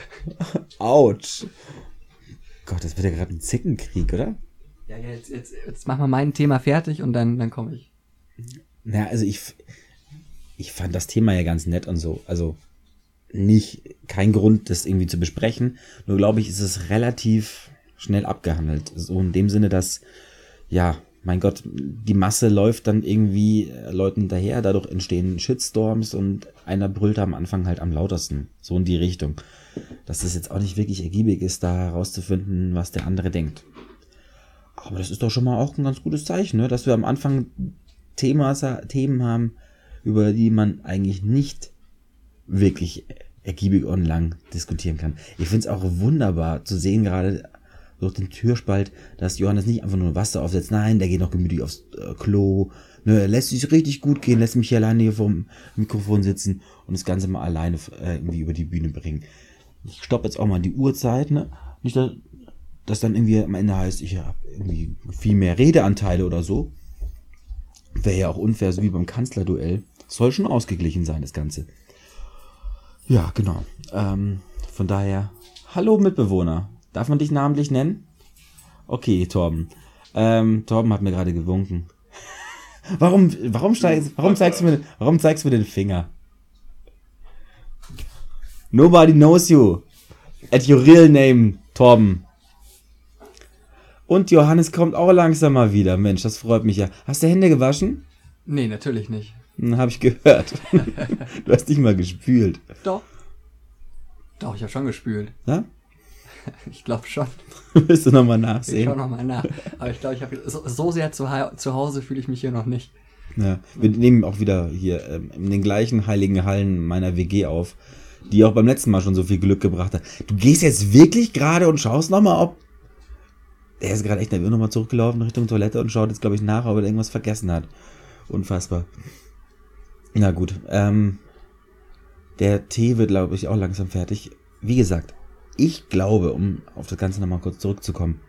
Autsch. Gott, das wird ja gerade ein Zickenkrieg, oder? Ja, ja, jetzt, jetzt, jetzt machen wir mein Thema fertig und dann, dann komme ich. Na, also ich, ich fand das Thema ja ganz nett und so. Also nicht, kein Grund, das irgendwie zu besprechen. Nur glaube ich, ist es relativ schnell abgehandelt. So in dem Sinne, dass, ja, mein Gott, die Masse läuft dann irgendwie äh, Leuten hinterher, dadurch entstehen Shitstorms und einer brüllt am Anfang halt am lautesten. So in die Richtung. Dass das jetzt auch nicht wirklich ergiebig ist, da herauszufinden, was der andere denkt. Aber das ist doch schon mal auch ein ganz gutes Zeichen, ne? dass wir am Anfang Themas, Themen haben, über die man eigentlich nicht wirklich ergiebig und lang diskutieren kann. Ich finde es auch wunderbar zu sehen, gerade durch den Türspalt, dass Johannes nicht einfach nur Wasser aufsetzt. Nein, der geht noch gemütlich aufs äh, Klo. Ne, er lässt sich richtig gut gehen, lässt mich hier alleine hier vorm Mikrofon sitzen und das Ganze mal alleine äh, irgendwie über die Bühne bringen. Ich stoppe jetzt auch mal die Uhrzeit, ne? Nicht, dass, dass dann irgendwie am Ende heißt, ich habe irgendwie viel mehr Redeanteile oder so. Wäre ja auch unfair, so wie beim Kanzlerduell. Soll schon ausgeglichen sein, das Ganze. Ja, genau. Ähm, von daher, hallo Mitbewohner. Darf man dich namentlich nennen? Okay, Torben. Ähm, Torben hat mir gerade gewunken. warum, warum, steigst, warum, zeigst du mir, warum zeigst du mir den Finger? Nobody knows you. At your real name, Torben. Und Johannes kommt auch langsam mal wieder. Mensch, das freut mich ja. Hast du Hände gewaschen? Nee, natürlich nicht. Hm, hab ich gehört. du hast nicht mal gespült. Doch. Doch, ich habe schon gespült. Ja? Ich glaube schon. Willst du nochmal Ich schau nachsehen? nochmal nach. Aber ich glaube, ich habe so, so sehr zu, zu Hause fühle ich mich hier noch nicht. Ja, wir nehmen auch wieder hier ähm, in den gleichen heiligen Hallen meiner WG auf, die auch beim letzten Mal schon so viel Glück gebracht hat. Du gehst jetzt wirklich gerade und schaust nochmal, ob. Er ist gerade echt nervös nochmal zurückgelaufen Richtung Toilette und schaut jetzt, glaube ich, nach, ob er irgendwas vergessen hat. Unfassbar. Na gut, ähm, der Tee wird, glaube ich, auch langsam fertig. Wie gesagt, ich glaube, um auf das Ganze nochmal kurz zurückzukommen,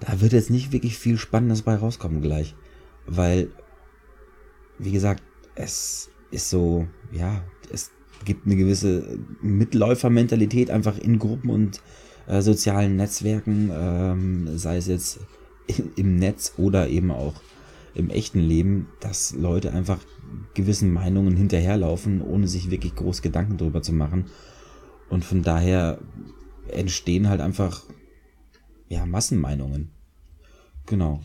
da wird jetzt nicht wirklich viel Spannendes bei rauskommen gleich. Weil wie gesagt, es ist so, ja, es gibt eine gewisse Mitläufermentalität einfach in Gruppen und äh, sozialen Netzwerken, ähm, sei es jetzt im Netz oder eben auch im echten Leben, dass Leute einfach gewissen Meinungen hinterherlaufen, ohne sich wirklich groß Gedanken drüber zu machen. Und von daher entstehen halt einfach, ja, Massenmeinungen. Genau.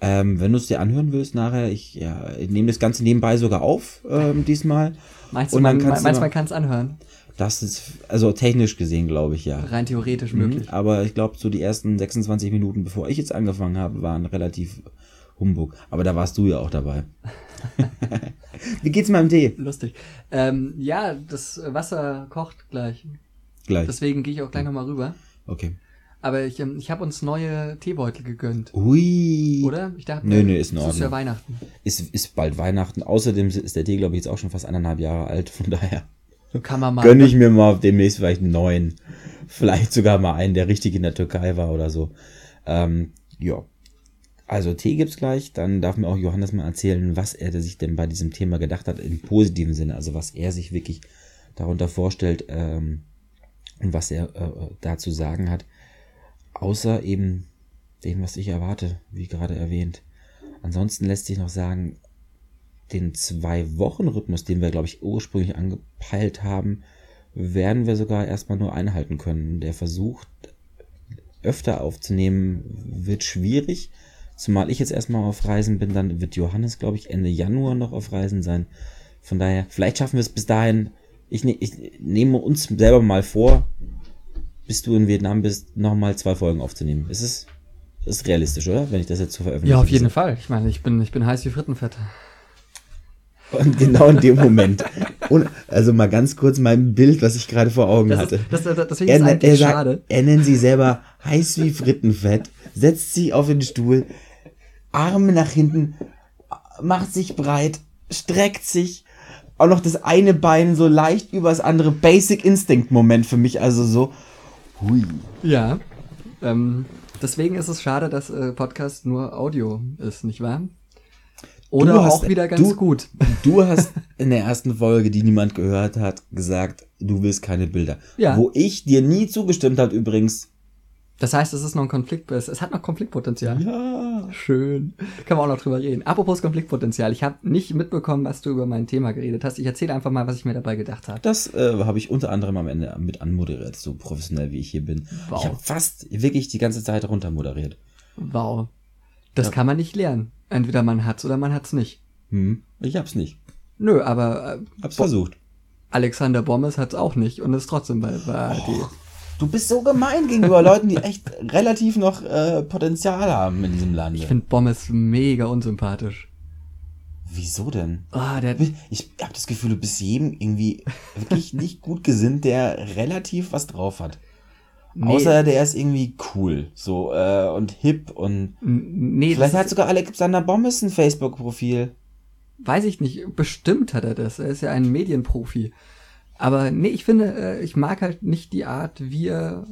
Ähm, wenn du es dir anhören willst nachher, ich, ja, ich nehme das Ganze nebenbei sogar auf, ähm, diesmal. Meinst du, Und dann man, meinst, man kann es anhören? Das ist, also technisch gesehen, glaube ich, ja. Rein theoretisch Mhm, möglich. Aber ich glaube, so die ersten 26 Minuten, bevor ich jetzt angefangen habe, waren relativ Humbug. Aber da warst du ja auch dabei. Wie geht's meinem Tee? Lustig. Ähm, ja, das Wasser kocht gleich. Gleich. Deswegen gehe ich auch gleich nochmal rüber. Okay. Aber ich, ähm, ich habe uns neue Teebeutel gegönnt. Ui. Oder? Ich dachte, Nö, nö, ist in es ist ja Ordnung. Weihnachten. Ist, ist bald Weihnachten. Außerdem ist der Tee, glaube ich, jetzt auch schon fast eineinhalb Jahre alt. Von daher Kann man mal. gönne ich mir mal demnächst vielleicht einen neuen. Vielleicht sogar mal einen, der richtig in der Türkei war oder so. Ähm, ja. Also Tee gibt's gleich. Dann darf mir auch Johannes mal erzählen, was er sich denn bei diesem Thema gedacht hat, im positiven Sinne. Also was er sich wirklich darunter vorstellt ähm, und was er äh, dazu sagen hat. Außer eben dem, was ich erwarte, wie gerade erwähnt. Ansonsten lässt sich noch sagen, den Zwei-Wochen-Rhythmus, den wir, glaube ich, ursprünglich angepeilt haben, werden wir sogar erstmal nur einhalten können. Der Versuch, öfter aufzunehmen, wird schwierig. Zumal ich jetzt erstmal auf Reisen bin, dann wird Johannes, glaube ich, Ende Januar noch auf Reisen sein. Von daher, vielleicht schaffen wir es bis dahin. Ich, ne, ich nehme uns selber mal vor, bis du in Vietnam bist, nochmal zwei Folgen aufzunehmen. Ist es ist realistisch, oder? Wenn ich das jetzt so veröffentliche. Ja, auf jeden Fall. Ich meine, ich bin, ich bin heiß wie Frittenfett. Und genau in dem Moment. Und also mal ganz kurz mein Bild, was ich gerade vor Augen Das hatte. ist, das, das, deswegen er, ist es er, eigentlich sagt, schade. er nennt sie selber heiß wie Frittenfett, setzt sich auf den Stuhl, Arme nach hinten, macht sich breit, streckt sich, auch noch das eine Bein so leicht übers andere. Basic Instinct Moment für mich, also so. Hui. Ja. Ähm, deswegen ist es schade, dass äh, Podcast nur Audio ist, nicht wahr? Oder Du hast- auch wieder ganz du- gut. Du hast in der ersten Folge, die niemand gehört hat, gesagt, du willst keine Bilder. Ja. Wo ich dir nie zugestimmt hat übrigens. Das heißt, es ist noch ein Konflikt, es, es hat noch Konfliktpotenzial. Ja. Schön. Kann man auch noch drüber reden. Apropos Konfliktpotenzial. Ich habe nicht mitbekommen, was du über mein Thema geredet hast. Ich erzähle einfach mal, was ich mir dabei gedacht habe. Das äh, habe ich unter anderem am Ende mit anmoderiert, so professionell wie ich hier bin. Wow. Ich habe fast wirklich die ganze Zeit runtermoderiert. Wow. Das Ja. kann man nicht lernen. Entweder man hat's oder man hat's nicht. Hm. Ich hab's nicht. Nö, aber äh, Hab's versucht. Alexander Bommes hat's auch nicht und ist trotzdem bei, bei ARD. Du bist so gemein gegenüber Leuten, die echt relativ noch äh, Potenzial haben in diesem Land. Ich finde Bommes mega unsympathisch. Wieso denn? Ah, der, Ich habe das Gefühl, du bist jedem irgendwie wirklich nicht gut gesinnt, der relativ was drauf hat. Nee. Außer der ist irgendwie cool, so äh, und hip und nee, vielleicht hat sogar Alexander Bommes ein Facebook-Profil. weiß ich nicht. Bestimmt hat er das. Er ist ja ein Medienprofi. Aber nee, ich finde, äh, ich mag halt nicht die Art, wie er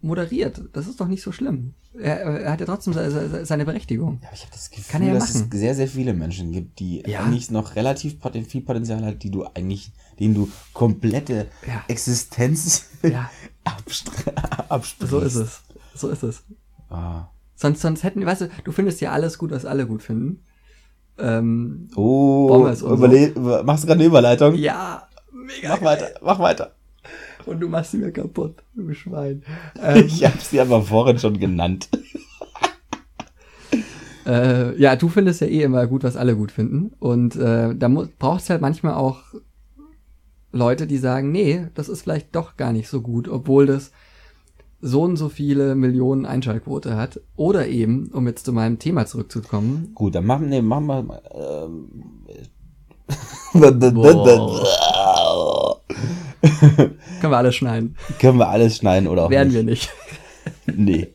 moderiert. Das ist doch nicht so schlimm. Er, er hat ja trotzdem se- se- seine Berechtigung. Ja, aber ich habe das Gefühl, Kann er ja dass machen. es sehr, sehr viele Menschen gibt, die Ja. eigentlich noch relativ poten viel Potenzial hat, die du eigentlich, denen du komplette Ja. Existenz Ja, absprichst. so ist es. So ist es. Ah. Sonst, sonst hätten, weißt du, du findest ja alles gut, was alle gut finden. Ähm, Oh, so. überle über- machst du gerade eine Überleitung? ja, mega. Mach weiter, mach weiter. Und du machst sie mir kaputt, du Schwein. Ähm, Ich habe sie aber vorhin schon genannt. Äh, ja, du findest ja eh immer gut, was alle gut finden. Und äh, da braucht es halt manchmal auch Leute, die sagen, nee, das ist vielleicht doch gar nicht so gut, obwohl das so und so viele Millionen Einschaltquote hat. Oder eben, um jetzt zu meinem Thema zurückzukommen, Gut, dann machen, nee, machen wir. Ähm, können wir alles schneiden. Können wir alles schneiden oder auch Werden nicht? wir nicht. Nee.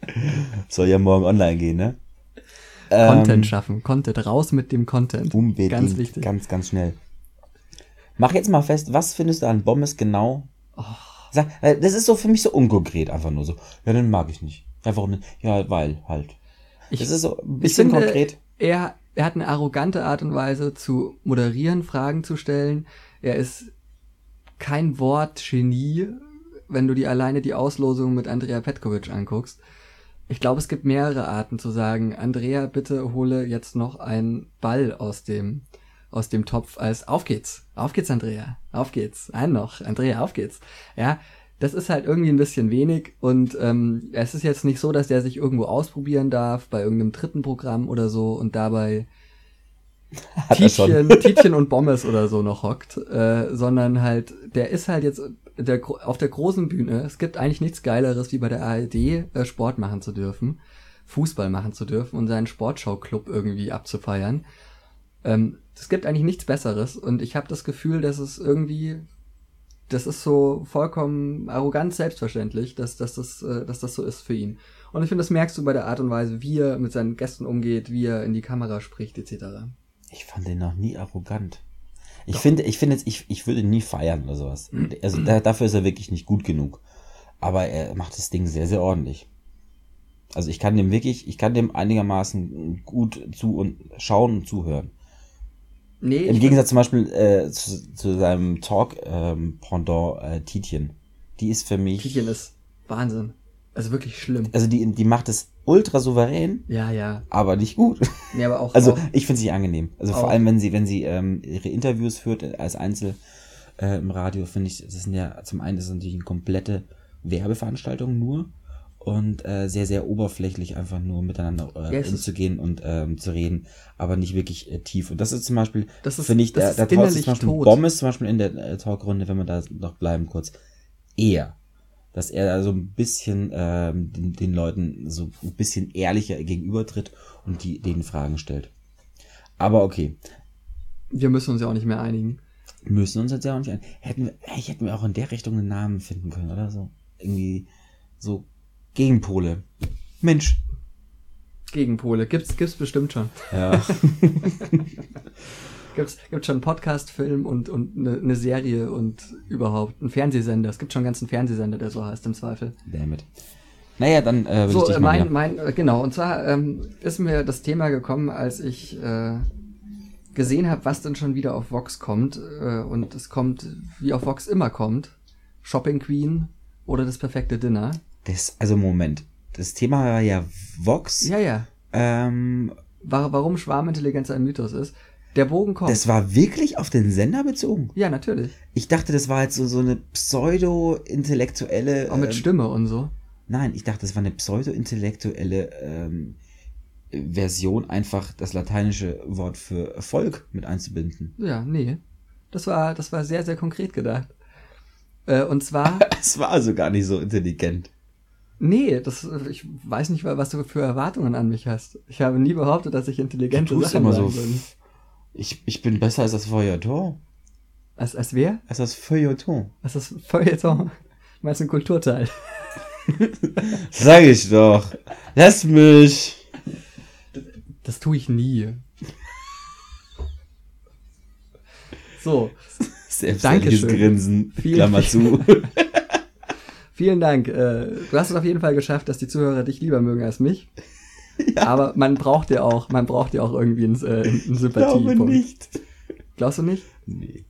Soll ja morgen online gehen, ne? Ähm, Content schaffen. Content. Raus mit dem Content. Unbedingt. Ganz wichtig. Ganz, ganz schnell. Mach jetzt mal fest, was findest du an Bommes genau? Oh. Sag, äh, das ist so für mich so unkonkret, einfach nur so. Ja, den mag ich nicht. Ja, warum nicht? Ja, weil halt. Ich- das ist so ein bisschen finde, konkret. Er, er hat eine arrogante Art und Weise zu moderieren, Fragen zu stellen. Er ist kein Wortgenie, wenn du dir alleine die Auslosung mit Andrea Petkovic anguckst. Ich glaube, es gibt mehrere Arten zu sagen, Andrea, bitte hole jetzt noch einen Ball aus dem, aus dem Topf als auf geht's, auf geht's, Andrea, auf geht's, ein noch, Andrea, auf geht's. Ja, das ist halt irgendwie ein bisschen wenig und ähm, es ist jetzt nicht so, dass der sich irgendwo ausprobieren darf bei irgendeinem dritten Programm oder so und dabei. Tietjen, Tietjen und Bommes oder so noch hockt, äh, sondern halt, der ist halt jetzt der, auf der großen Bühne. Es gibt eigentlich nichts Geileres, wie bei der ARD äh, Sport machen zu dürfen, Fußball machen zu dürfen und seinen Sportschau-Club irgendwie abzufeiern. Ähm, es gibt eigentlich nichts Besseres und ich habe das Gefühl, dass es irgendwie, das ist so vollkommen arrogant selbstverständlich, dass, dass, das, äh, dass das so ist für ihn. Und ich finde, das merkst du bei der Art und Weise, wie er mit seinen Gästen umgeht, wie er in die Kamera spricht, etc. Ich fand den noch nie arrogant. Ich finde, ich finde jetzt, ich, ich würde ihn nie feiern oder sowas. Also da, dafür ist er wirklich nicht gut genug. Aber er macht das Ding sehr, sehr ordentlich. Also ich kann dem wirklich, ich kann dem einigermaßen gut zu und schauen und zuhören. Nee, Im Gegensatz zum Beispiel äh, zu, zu seinem Talk-Pendant äh, Tietjen. Die ist für mich, Tietjen ist Wahnsinn. Also wirklich schlimm. also die, die macht es ultra souverän, Ja, ja. aber nicht gut. Nee, aber auch. Also auch, ich finde sie angenehm. Also Auch. vor allem, wenn sie, wenn sie ähm, ihre Interviews führt als Einzel äh, im Radio, finde ich, das sind ja zum einen das ist natürlich eine komplette Werbeveranstaltung nur und äh, sehr, sehr oberflächlich einfach nur miteinander äh, Ja, es ist- umzugehen und ähm, zu reden, aber nicht wirklich äh, tief. Und das ist zum Beispiel, ist- finde ich, das der, ist der sich innerlich zum Beispiel tot. Bommes zum Beispiel in der äh, Talkrunde, wenn wir da noch bleiben kurz, eher, dass er da so ein bisschen ähm, den, den Leuten so ein bisschen ehrlicher gegenübertritt und die denen Fragen stellt. Aber okay, Wir müssen uns ja auch nicht mehr einigen. müssen uns jetzt ja auch nicht ein. Hätten wir, hey, hätten wir auch in der Richtung einen Namen finden können, oder so? Irgendwie so Gegenpole. Mensch. Gegenpole. Gibt's, gibt's bestimmt schon. Ja. Gibt's, gibt's schon einen Podcast, Film und, und eine, eine Serie und überhaupt einen Fernsehsender. Es gibt schon einen ganzen Fernsehsender, der so heißt im Zweifel. Damit. Naja, dann äh, will So, ich dich äh, mal mein, mein, äh, genau, und zwar ähm, ist mir das Thema gekommen, als ich äh, gesehen habe, was denn schon wieder auf Vox kommt. Äh, und es kommt, wie auf Vox immer kommt, Shopping Queen oder das perfekte Dinner. Das, also Moment. Das Thema war ja Vox. Ja, ja. Ähm, Wa- Warum Schwarmintelligenz ein Mythos ist. Der Bogen kommt. das war wirklich auf den Sender bezogen. ja, natürlich. Ich dachte, das war jetzt so, so eine pseudo-intellektuelle. Auch mit ähm, Stimme und so. Nein, ich dachte, das war eine pseudo-intellektuelle ähm, Version, einfach das lateinische Wort für Volk mit einzubinden. Ja, nee. Das war, das war sehr, sehr konkret gedacht. Äh, und zwar, Es war also gar nicht so intelligent. nee, das, ich weiß nicht, was du für Erwartungen an mich hast. Ich habe nie behauptet, dass ich intelligente Du tust Sachen immer so. würde. Ich, ich bin besser als das Feuilleton. Als, als wer? Als das Feuilleton. Als das Feuilleton? Meinst du ein Kulturteil? Sag ich doch. Lass mich. Das tue ich nie. So, Dankeschön. Grinsen. Vielen, Klammer zu. vielen Dank. Äh, du hast es auf jeden Fall geschafft, dass die Zuhörer dich lieber mögen als mich. Aber man braucht ja auch, man braucht ja auch irgendwie einen, äh, einen Ich glaube Sympathiepunkt. nicht. Glaubst du nicht? Nee.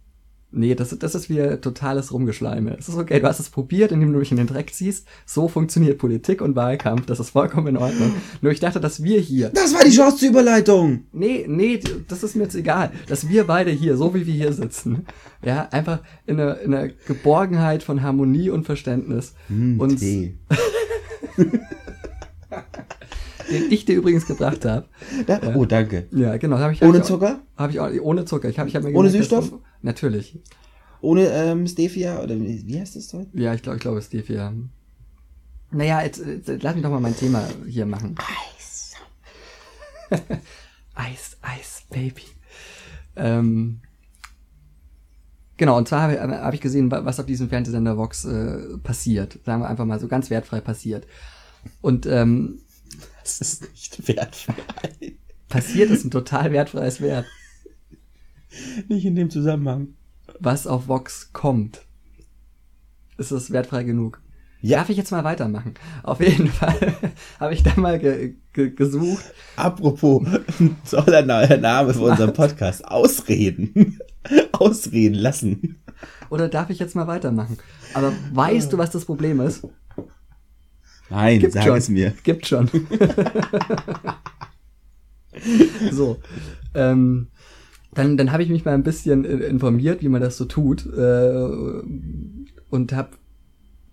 Nee, das, das ist wie totales Rumgeschleime. Es ist okay, du hast es probiert, indem du mich in den Dreck ziehst. So funktioniert Politik und Wahlkampf. Das ist vollkommen in Ordnung. Nur ich dachte, dass wir hier. Das war die Chance zur Überleitung. Nee, nee, das ist mir jetzt egal. Dass wir beide hier, so wie wir hier sitzen, ja, einfach in einer, in einer Geborgenheit von Harmonie und Verständnis Hm, uns, Tee. den ich dir übrigens gebracht habe. Ja, Oh, danke. Ja, genau. Hab ich, hab Ohne ich auch- Zucker? Hab ich auch, ohne Zucker. Ich hab, ich hab mir Ohne gemerkt, Süßstoff? Natürlich. Ohne ähm, Stevia? Oder wie heißt das Zeug? Ja, ich glaube, ich glaube, Steve, ja. Naja, jetzt, jetzt lass mich doch mal mein Thema hier machen. Eis. Eis, Eis, Baby. Ähm, genau, und zwar habe hab ich gesehen, wa- was auf diesem Fernsehsender Vox äh, passiert. Sagen wir einfach mal so ganz wertfrei passiert. Und ähm, Das ist nicht wertfrei. passiert ist ein total wertfreies Wert. Nicht in dem Zusammenhang. Was auf Vox kommt, ist es wertfrei genug. Ja. Darf ich jetzt mal weitermachen? Auf jeden Fall habe ich da mal ge ge gesucht. Apropos, toller neuer Name für unseren Podcast. Ausreden. Ausreden lassen. Oder darf ich jetzt mal weitermachen? Aber weißt du, was das Problem ist? Nein, Gibt sag schon. es mir. Gibt schon. so. Ähm, dann dann habe ich mich mal ein bisschen informiert, wie man das so tut. Äh, und habe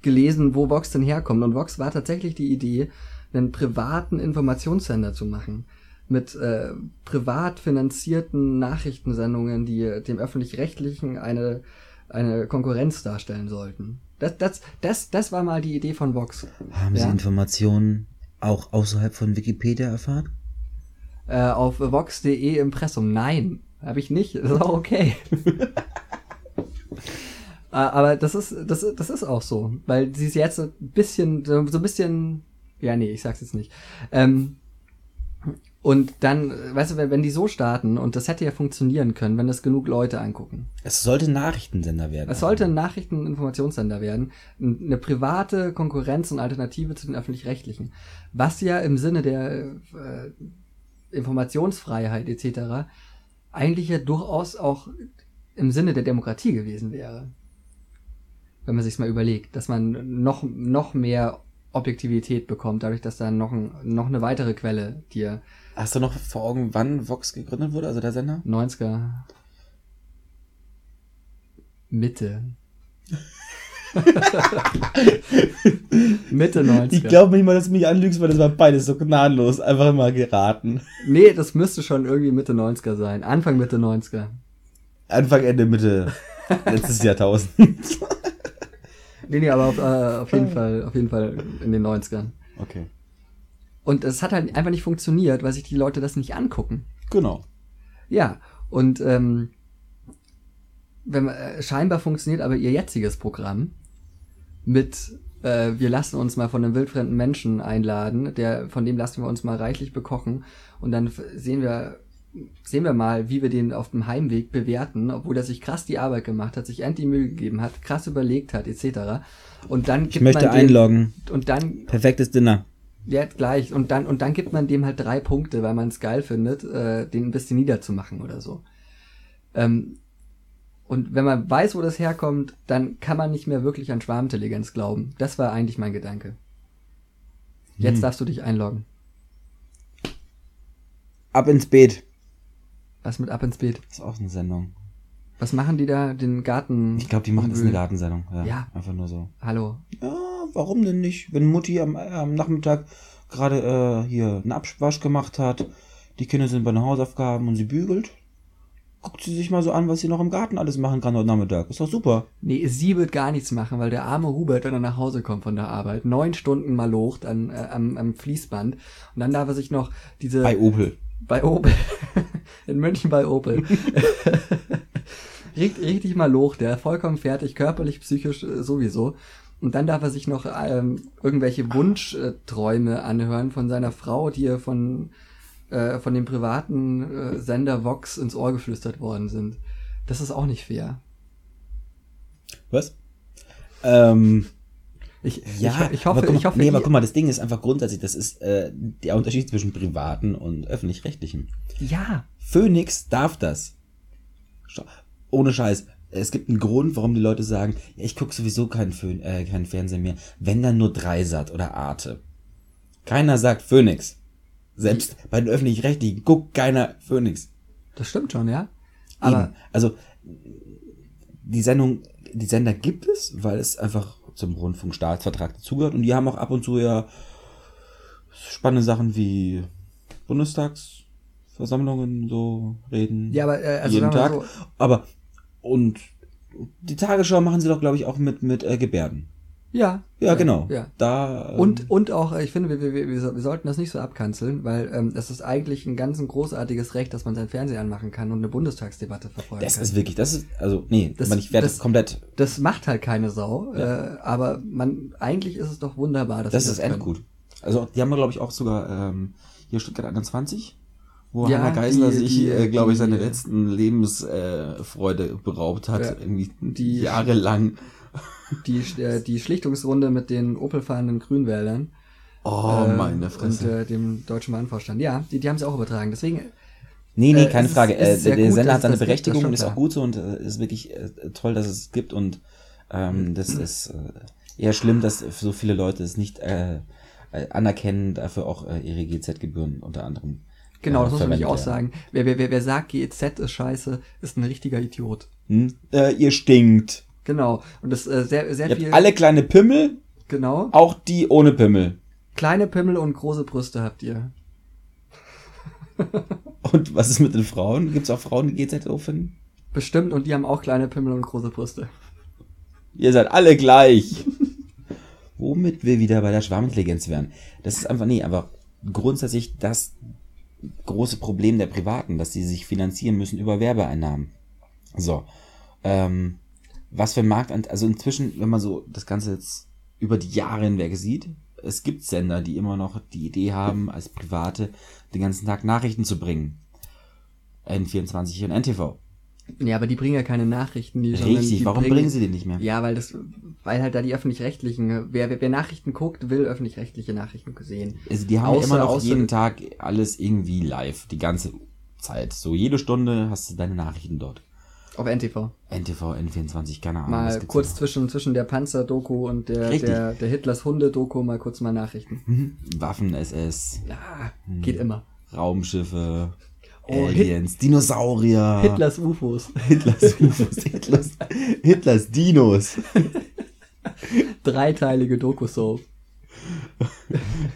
gelesen, wo Vox denn herkommt. Und Vox war tatsächlich die Idee, einen privaten Informationssender zu machen. Mit äh, privat finanzierten Nachrichtensendungen, die dem öffentlich-rechtlichen eine, eine Konkurrenz darstellen sollten. Das, das, das, das war mal die Idee von Vox. Haben Sie Ja. Informationen auch außerhalb von Wikipedia erfahren? Äh, auf vox.de Impressum. Nein, habe ich nicht. Das ist auch okay. Äh, Aber das ist, das, ist- das ist auch so, weil sie ist jetzt so ein bisschen, so so ein bisschen, ja, nee, ich sag's jetzt nicht. Ähm, und dann, weißt du, wenn, die so starten, und das hätte ja funktionieren können, wenn das genug Leute angucken. Es sollte ein Nachrichtensender werden. Es sollte ein Nachrichten- und Informationssender werden, eine private Konkurrenz und Alternative zu den öffentlich-rechtlichen. Was ja im Sinne der äh, Informationsfreiheit etc. eigentlich ja durchaus auch im Sinne der Demokratie gewesen wäre. Wenn man sich's mal überlegt, dass man noch, noch mehr Objektivität bekommt, dadurch, dass dann noch, ein, noch eine weitere Quelle dir Hast du noch vor Augen, wann Vox gegründet wurde, also der Sender? 90er Mitte. Mitte 90er. Ich glaube nicht mal, dass du mich anlügst, weil das war beides so gnadenlos. Einfach mal geraten. Nee, das müsste schon irgendwie Mitte 90er sein. Anfang Mitte 90er. Anfang, Ende, Mitte letztes Jahrtausend. Nee, nee, aber auf, äh, auf jeden Fall, auf jeden Fall in den 90ern. Okay. Und es hat halt einfach nicht funktioniert, weil sich die Leute das nicht angucken. Genau. Ja, und ähm, wenn man, äh, scheinbar funktioniert aber ihr jetziges Programm mit äh, wir lassen uns mal von einem wildfremden Menschen einladen, der von dem lassen wir uns mal reichlich bekochen und dann sehen wir sehen wir mal, wie wir den auf dem Heimweg bewerten, obwohl er sich krass die Arbeit gemacht hat, sich endlich Mühe gegeben hat, krass überlegt hat, etc. Und dann Ich möchte man dem, einloggen. und dann Perfektes Dinner. Ja, gleich. Und dann, und dann gibt man dem halt drei Punkte, weil man es geil findet, äh, den ein bisschen niederzumachen oder so. Ähm, und wenn man weiß, wo das herkommt, dann kann man nicht mehr wirklich an Schwarmintelligenz glauben. Das war eigentlich mein Gedanke. Jetzt Hm. darfst du dich einloggen. Ab ins Beet. Was mit ab ins Beet? Das ist auch eine Sendung. Was machen die da? Den Garten? Ich glaube, die machen das eine? Gartensendung. Ja, Ja. Einfach nur so. Hallo. Ja, warum denn nicht? Wenn Mutti am, am Nachmittag gerade äh, hier einen Abwasch gemacht hat, die Kinder sind bei den Hausaufgaben und sie bügelt, guckt sie sich mal so an, was sie noch im Garten alles machen kann heute Nachmittag. Ist doch super. Nee, sie wird gar nichts machen, weil der arme Hubert, wenn er nach Hause kommt von der Arbeit, neun Stunden mal locht an, äh, am, am Fließband und dann darf er sich noch diese Bei Opel. bei Opel in München bei Opel richtig, richtig mal locht, der vollkommen fertig, körperlich, psychisch äh, sowieso. Und dann darf er sich noch ähm, irgendwelche Wunschträume anhören von seiner Frau, die er von äh, von dem privaten äh, Sender Vox ins Ohr geflüstert worden sind. Das ist auch nicht fair. Was? Ähm, Ich, ja, ich, ich hoffe, guck, ich hoffe, nee, aber guck mal, das Ding ist einfach grundsätzlich, das ist äh, der Unterschied zwischen privaten und öffentlich-rechtlichen. ja, Phoenix darf das. Ohne Scheiß. Es gibt einen Grund, warum die Leute sagen, ja, ich gucke sowieso keinen, Föhn, äh, keinen Fernsehen mehr, wenn dann nur Dreisat oder Arte. Keiner sagt Phoenix. Selbst bei den öffentlich-rechtlichen guckt keiner Phoenix. das stimmt schon, ja. Aber Eben. Also die Sendung, die Sender gibt es, weil es einfach zum Rundfunkstaatsvertrag dazugehört und die haben auch ab und zu ja spannende Sachen wie Bundestagsversammlungen, so reden. ja, aber äh, also jeden Tag. so, Aber und die Tagesschau machen sie doch, glaube ich, auch mit mit äh, Gebärden. ja, Ja, genau. ja. Da ähm, Und, und auch, ich finde, wir, wir, wir, wir sollten das nicht so abkanzeln, weil ähm, das ist eigentlich ein ganz ein großartiges Recht, dass man seinen Fernseher anmachen kann und eine Bundestagsdebatte verfolgen das kann. ist wirklich, das ist also nee, Das- ich werde das- komplett. das macht halt keine Sau, äh, aber man eigentlich ist es doch wunderbar, dass Das wir ist können. endgut. Also die haben glaube ich auch sogar ähm, hier Stuttgart 21, wo Ja, Hanna Geisler die- sich, äh, glaube ich, seine letzten Lebensfreude äh, beraubt hat, Ja, irgendwie die- jahrelang. Die, äh, die Schlichtungsrunde mit den Opel-fahrenden Grünwäldern Oh, äh, meine und Fresse. äh, dem deutschen Bahnvorstand. Ja, die, die haben es auch übertragen. Deswegen, nee, nee, äh, keine ist- Frage. es ist Äh, der gut, Sender hat seine Berechtigung und ist auch gut so und äh, ist wirklich äh, toll, dass es gibt und ähm, das ist äh, eher schlimm, dass so viele Leute es nicht anerkennen, dafür auch äh, ihre GZ-Gebühren unter anderem. Genau, äh, das muss man verwendet auch sagen. Wer, wer, wer, wer sagt, GEZ ist scheiße, ist ein richtiger Idiot. Hm? Äh, ihr stinkt. Genau. Und das äh, sehr, sehr Ihr viel. habt alle kleine Pimmel, genau. auch die ohne Pimmel. Kleine Pimmel und große Brüste habt ihr. Und was ist mit den Frauen? Gibt es auch Frauen, die GZ doof finden? Bestimmt, und die haben auch kleine Pimmel und große Brüste. Ihr seid alle gleich. Womit wir wieder bei der Schwarmintelligenz wären. Das ist einfach, nee, aber grundsätzlich das große Problem der Privaten, dass sie sich finanzieren müssen über Werbeeinnahmen. So. Ähm, was für ein Markt, also inzwischen, wenn man so das Ganze jetzt über die Jahre hinweg sieht, es gibt Sender, die immer noch die Idee haben, als Private den ganzen Tag Nachrichten zu bringen. N24 und NTV. Ja, aber die bringen ja keine Nachrichten. Die, Richtig, die warum bringen sie den nicht mehr? Ja, weil das, weil halt da die öffentlich-rechtlichen, wer, wer, wer Nachrichten guckt, will öffentlich-rechtliche Nachrichten sehen. Also die haben Außer- immer noch außer- jeden Tag alles irgendwie live, die ganze Zeit. So jede Stunde hast du deine Nachrichten dort. Auf NTV. NTV, N24, keine Ahnung. Mal kurz noch? zwischen, zwischen der Panzer-Doku und der, Richtig. der, der Hitlers Hunde-Doku mal kurz mal Nachrichten. Mhm. Waffen, SS, Ja, Hm. geht immer. Raumschiffe, Oh, Aliens, Dinosaurier. Hitlers UFOs. Hitlers UFOs, Hitlers, Hitlers Dinos. Dreiteilige Doku-Soap.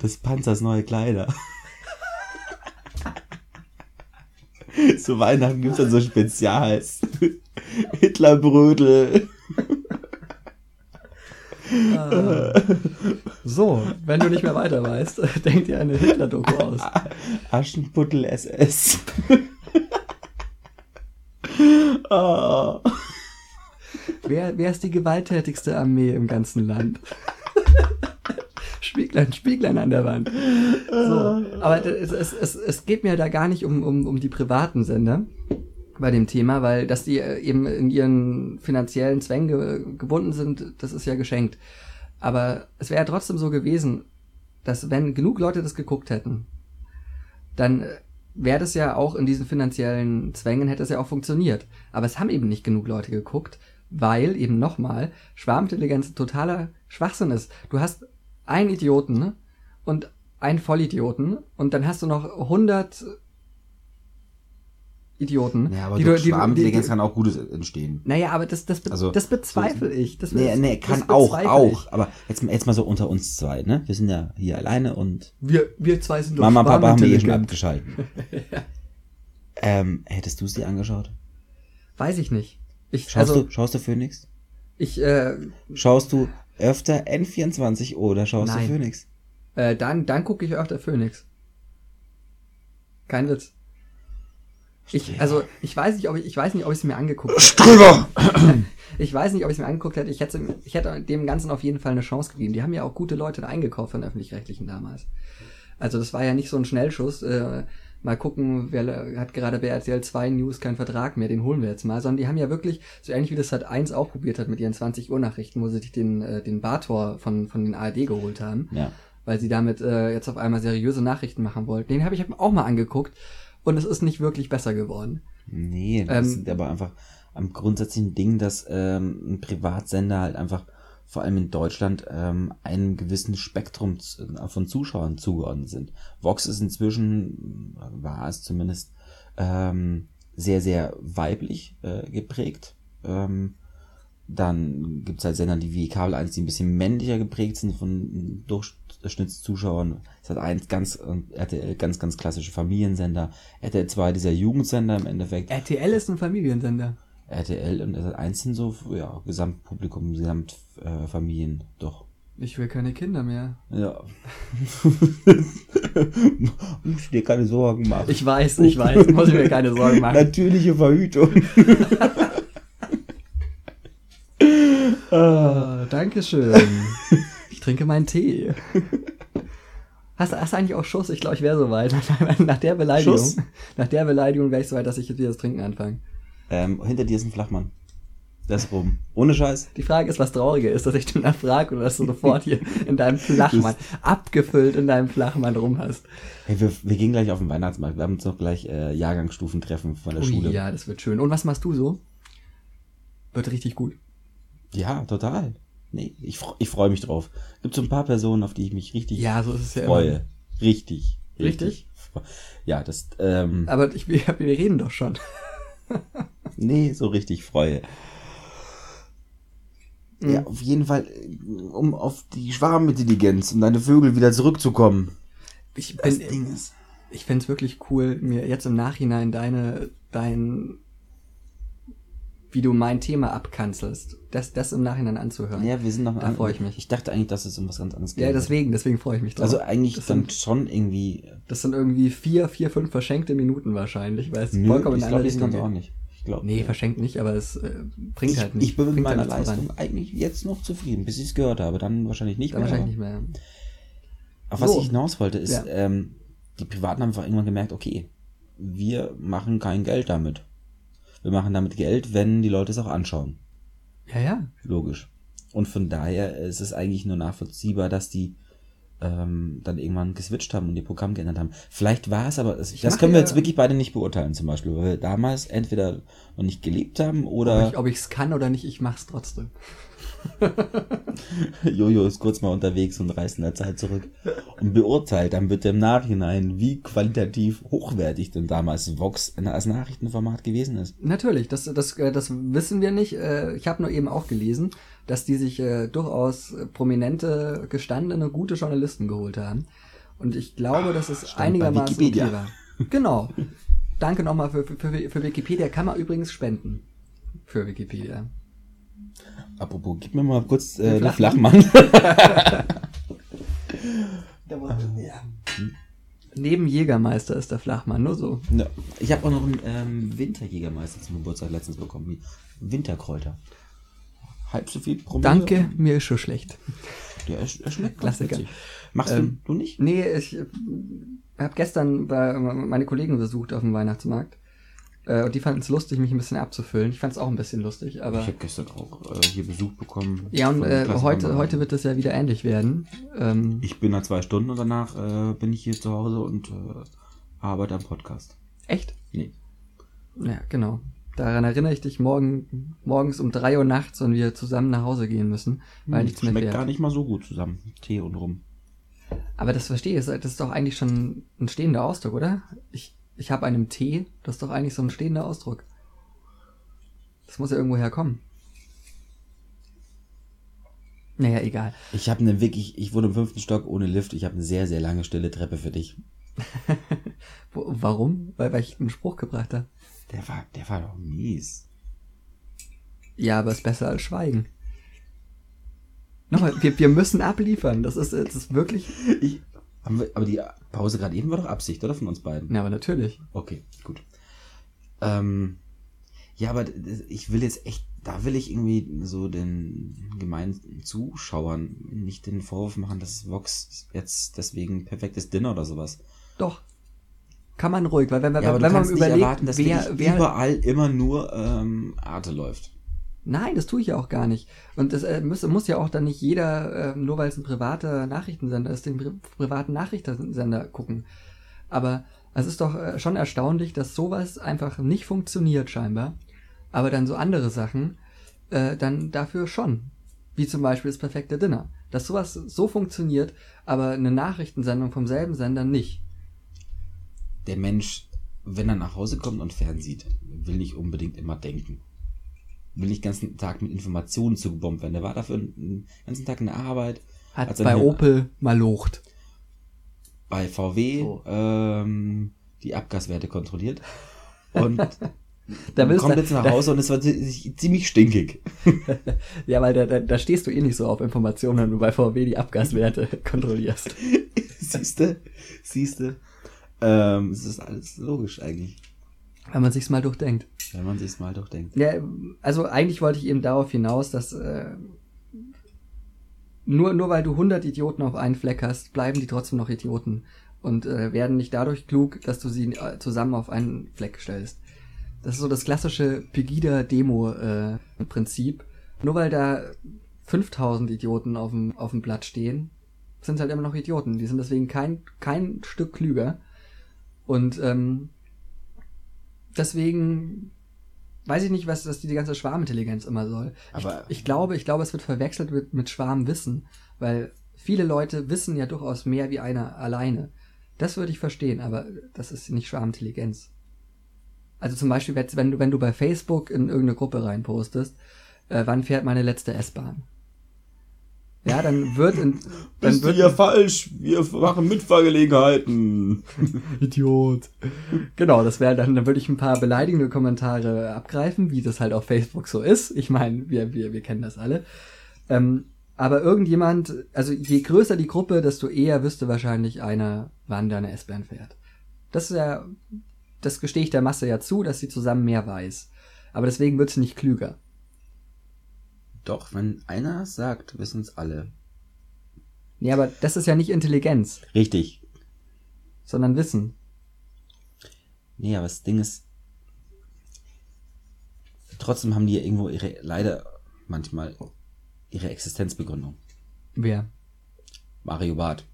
Das Panzers neue Kleider. Zu Weihnachten gibt's dann so Spezials. Hitlerbrödel. So, wenn du nicht mehr weiter weißt, denk dir eine Hitler-Doku aus. Aschenputtel SS. oh. Wer, wer ist die gewalttätigste Armee im ganzen Land? Spieglein, Spieglein an der Wand. So, aber es, es, es, es geht mir da gar nicht um, um, um die privaten Sender bei dem Thema, weil dass die äh, eben in ihren finanziellen Zwängen ge gebunden sind, das ist ja geschenkt. Aber es wäre ja trotzdem so gewesen, dass wenn genug Leute das geguckt hätten, dann äh, wäre das ja auch in diesen finanziellen Zwängen hätte es ja auch funktioniert. Aber es haben eben nicht genug Leute geguckt, weil eben nochmal Schwarmintelligenz totaler Schwachsinn ist. Du hast einen Idioten und einen Vollidioten und dann hast du noch 100 Idioten. Ja, aber die durch Schwarmintelligenz kann auch Gutes entstehen. Naja, aber das, das, Also, das bezweifle ich. Das, Nee, das- nee, das kann auch, bezweifle auch. ich. Aber jetzt, jetzt mal so unter uns zwei, ne? Wir sind ja hier alleine und Wir, wir zwei sind Mama und Papa haben die eh schon schwarmintelligent. abgeschalten. ähm, hättest du es dir angeschaut? Weiß ich nicht. Ich, Schaust also, du, schaust du Phoenix? ich, äh, Schaust du öfter N24 oder schaust Nein. du Phoenix? äh, dann, dann gucke ich öfter Phoenix. Kein Witz. Ich, also, ich weiß nicht, ob ich, ich weiß nicht, ob ich es mir angeguckt hätte. Ströber! Ich weiß nicht, ob ich es mir angeguckt hätte. Ich hätte, ich hätte dem Ganzen auf jeden Fall eine Chance gegeben. Die haben ja auch gute Leute eingekauft von Öffentlich-Rechtlichen damals. Also, das war ja nicht so ein Schnellschuss. Äh, mal gucken, wer hat gerade bei RTL 2 News keinen Vertrag mehr, den holen wir jetzt mal. Sondern die haben ja wirklich, so ähnlich wie das Sat 1 auch probiert hat mit ihren 20 Uhr Nachrichten, wo sie sich den, äh, den Bartor von, von den ARD geholt haben Ja. weil sie damit äh, jetzt auf einmal seriöse Nachrichten machen wollten. Den habe ich auch mal angeguckt und es ist nicht wirklich besser geworden. Nee, das Ähm, sind aber einfach am grundsätzlichen Ding, dass ähm, ein Privatsender halt einfach vor allem in Deutschland ähm, einem gewissen Spektrum zu- von Zuschauern zugeordnet sind. Vox ist inzwischen, äh, war es zumindest, ähm, sehr, sehr weiblich äh, geprägt. Ähm, dann gibt's halt Sender, die wie Kabel 1, die ein bisschen männlicher geprägt sind von Durchschnittszuschauern. Es hat eins ganz, und RTL ganz, ganz klassische Familiensender. RTL 2 dieser Jugendsender im Endeffekt. RTL ist ein Familiensender. RTL und RTL 1 sind so, ja, Gesamtpublikum, Gesamtfamilien, äh, Familien, doch. Ich will keine Kinder mehr. Ja. Muss dir keine Sorgen machen. Ich weiß, ich weiß, muss ich mir keine Sorgen machen. Natürliche Verhütung. Oh, Dankeschön. Ich trinke meinen Tee. Hast, hast du eigentlich auch Schuss? Ich glaube, ich wäre soweit. Nach der Beleidigung. Schuss? Nach der Beleidigung wäre ich soweit, dass ich jetzt wieder das Trinken anfange. ähm, hinter dir ist ein Flachmann. Der ist rum. Ohne Scheiß. Die Frage ist, was trauriger ist, dass ich danach frage oder dass du sofort hier in deinem Flachmann, abgefüllt in deinem Flachmann rum hast. Hey, wir, wir gehen gleich auf den Weihnachtsmarkt. Wir haben uns noch gleich äh, Jahrgangsstufentreffen von der Ui, Schule. ja, das wird schön. Und was machst du so? Wird richtig gut. Ja, total. Nee, ich, ich freue mich drauf. Gibt so ein paar Personen, auf die ich mich richtig Ja, so ist es ja freue. immer. Richtig. Richtig? fre- Ja, das, ähm, Aber ich, wir, reden doch schon. nee, so richtig freue. Mhm. Ja, auf jeden Fall, um auf die Schwarmintelligenz und deine Vögel wieder zurückzukommen. Ich Das Ding ist. ich find's wirklich cool, mir jetzt im Nachhinein deine, dein, wie du mein Thema abkanzelst, das, das im Nachhinein anzuhören. Ja, wir sind noch Da freu ich mich. Ich dachte eigentlich, dass es um was ganz anderes geht. Ja, deswegen, deswegen freue ich mich drauf. Also eigentlich das dann sind, schon irgendwie. das sind irgendwie vier, vier, fünf verschenkte Minuten wahrscheinlich, weil es Nö, vollkommen in ich glaube, Richtung ganz geht. ordentlich. Ich glaube. Nee, verschenkt nicht, aber es äh, bringt ich, halt nicht. ich bin mit meiner halt nichts voran. Leistung eigentlich jetzt noch zufrieden, bis ich es gehört habe. Dann wahrscheinlich nicht Dann mehr. wahrscheinlich aber- nicht mehr. Auf was So. ich hinaus wollte, ist, Ja. ähm, die Privaten haben einfach irgendwann gemerkt, okay, wir machen kein Geld damit. Wir machen damit Geld, wenn die Leute es auch anschauen. Ja, ja. Logisch. Und von daher ist es eigentlich nur nachvollziehbar, dass die ähm, dann irgendwann geswitcht haben und ihr Programm geändert haben. Vielleicht war es aber, das, das mache können wir ja- jetzt wirklich beide nicht beurteilen zum Beispiel, weil wir damals entweder noch nicht gelebt haben Ob oder ich, ob ich's kann oder nicht, ich mach's trotzdem. Jojo ist kurz mal unterwegs und reist in der Zeit zurück und beurteilt dann bitte im Nachhinein, wie qualitativ hochwertig denn damals Vox als Nachrichtenformat gewesen ist. Natürlich, das, das, äh, das wissen wir nicht. Äh, Ich habe nur eben auch gelesen, dass die sich äh, durchaus prominente, gestandene, gute Journalisten geholt haben. Und ich glaube, dass es Stand bei einigermaßen okay Wikipedia. war. Genau. Danke nochmal für, für, für Wikipedia. Kann man übrigens spenden. Für Wikipedia. Apropos, gib mir mal kurz äh, Den Flachmann. Flachmann. Neben Jägermeister ist der Flachmann, nur so. ja. Ich habe auch noch einen ähm, Winterjägermeister zum Geburtstag letztens bekommen. Winterkräuter. Halb so viel Promille. Danke, mir ist schon schlecht. Der, ist- der schmeckt Klassiker. Machst Ähm, du, du nicht? Nee, ich habe gestern bei, meine Kollegen besucht auf dem Weihnachtsmarkt. Äh, und die fanden es lustig, mich ein bisschen abzufüllen. Ich fand es auch ein bisschen lustig, aber. Ich habe gestern auch äh, hier Besuch bekommen. Ja, und äh, heute, heute wird es ja wieder ähnlich werden. Ähm, Ich bin da zwei Stunden und danach äh, bin ich hier zu Hause und äh, arbeite am Podcast. echt? Nee. Ja, genau. Daran erinnere ich dich morgen, morgens um drei Uhr nachts, wenn wir zusammen nach Hause gehen müssen, weil nichts mehr Hm, Schmeckt gar nicht mal so gut zusammen. Tee und rum. Aber das verstehe ich, das ist doch eigentlich schon ein stehender Ausdruck, oder? Ich, ich habe einen Tee, das ist doch eigentlich so ein stehender Ausdruck. Das muss ja irgendwo herkommen. Naja, egal. Ich habe eine wirklich, ich wurde im fünften Stock ohne Lift. Ich habe eine sehr, sehr lange stille Treppe für dich. Warum? Weil, weil ich einen Spruch gebracht habe. Der war, der war doch mies. Ja, aber ist besser als Schweigen. Nochmal, wir, wir müssen abliefern. Das ist, das ist wirklich. Ich, wir, aber die Pause gerade eben war doch Absicht, oder? Von uns beiden. Ja, aber natürlich. Okay, gut. Ähm, ja, aber ich will jetzt echt, da will ich irgendwie so den gemeinen Zuschauern nicht den Vorwurf machen, dass Vox jetzt deswegen perfektes Dinner oder sowas. Doch. Kann man ruhig, weil wenn, wenn, Ja, wenn man überlegt, erwarten, dass wer, wer, überall immer nur ähm, Arte läuft. Nein, das tue ich ja auch gar nicht. Und das äh, muss, muss ja auch dann nicht jeder, äh, nur weil es ein privater Nachrichtensender ist, den pri privaten Nachrichtensender gucken. Aber es ist doch äh, schon erstaunlich, dass sowas einfach nicht funktioniert scheinbar. Aber dann so andere Sachen äh, dann dafür schon. Wie zum Beispiel das perfekte Dinner. Dass sowas so funktioniert, aber eine Nachrichtensendung vom selben Sender nicht. Der Mensch, wenn er nach Hause kommt und fernsieht, will nicht unbedingt immer denken. Will nicht den ganzen Tag mit Informationen zugebombt werden. Der war dafür den ganzen Tag in der Arbeit, Hat Hat bei Opel mal locht. bei VW So. ähm, die Abgaswerte kontrolliert. Und Da willst kommt du, jetzt nach Hause und es war zi- ziemlich stinkig. Ja, weil da, da, da stehst du eh nicht so auf Informationen, wenn du bei VW die Abgaswerte kontrollierst. siehste, siehste. Ähm, es ist alles logisch eigentlich, Wenn man sich's mal durchdenkt. wenn man sich's mal durchdenkt. Ja, also eigentlich wollte ich eben darauf hinaus, dass äh, nur, nur weil du 100 Idioten auf einen Fleck hast, bleiben die trotzdem noch Idioten und äh, werden nicht dadurch klug, dass du sie äh, zusammen auf einen Fleck stellst. Das ist so das klassische Pegida-Demo-Prinzip. nur weil da 5000 Idioten auf dem, auf dem Blatt stehen, sind halt immer noch Idioten. Die sind deswegen kein, kein Stück klüger. Und ähm, deswegen weiß ich nicht, was das die ganze Schwarmintelligenz immer soll. Aber- ich, ich glaube, ich glaube, es wird verwechselt mit, mit Schwarmwissen, weil viele Leute wissen ja durchaus mehr wie einer alleine. Das würde ich verstehen, aber das ist nicht Schwarmintelligenz. Also zum Beispiel, wenn du, wenn du bei Facebook in irgendeine Gruppe reinpostest, äh, wann fährt meine letzte S-Bahn? Ja, dann wird in, dann Bist du wird ja falsch. Wir machen Mitfahrgelegenheiten. Idiot. Genau, das wäre dann, dann würde ich ein paar beleidigende Kommentare abgreifen, wie das halt auf Facebook so ist. Ich meine, wir, wir, wir kennen das alle. Ähm, aber irgendjemand, also je größer die Gruppe, desto eher wüsste wahrscheinlich einer, wann deine S-Bahn fährt. Das ist ja, das gestehe ich der Masse ja zu, dass sie zusammen mehr weiß. Aber deswegen wird sie nicht klüger. Doch, wenn einer sagt, wissen es alle. Nee, aber das ist ja nicht Intelligenz, Richtig. sondern Wissen. Nee, aber das Ding ist, trotzdem haben die ja irgendwo ihre, leider manchmal ihre Existenzbegründung. Wer? Mario Barth.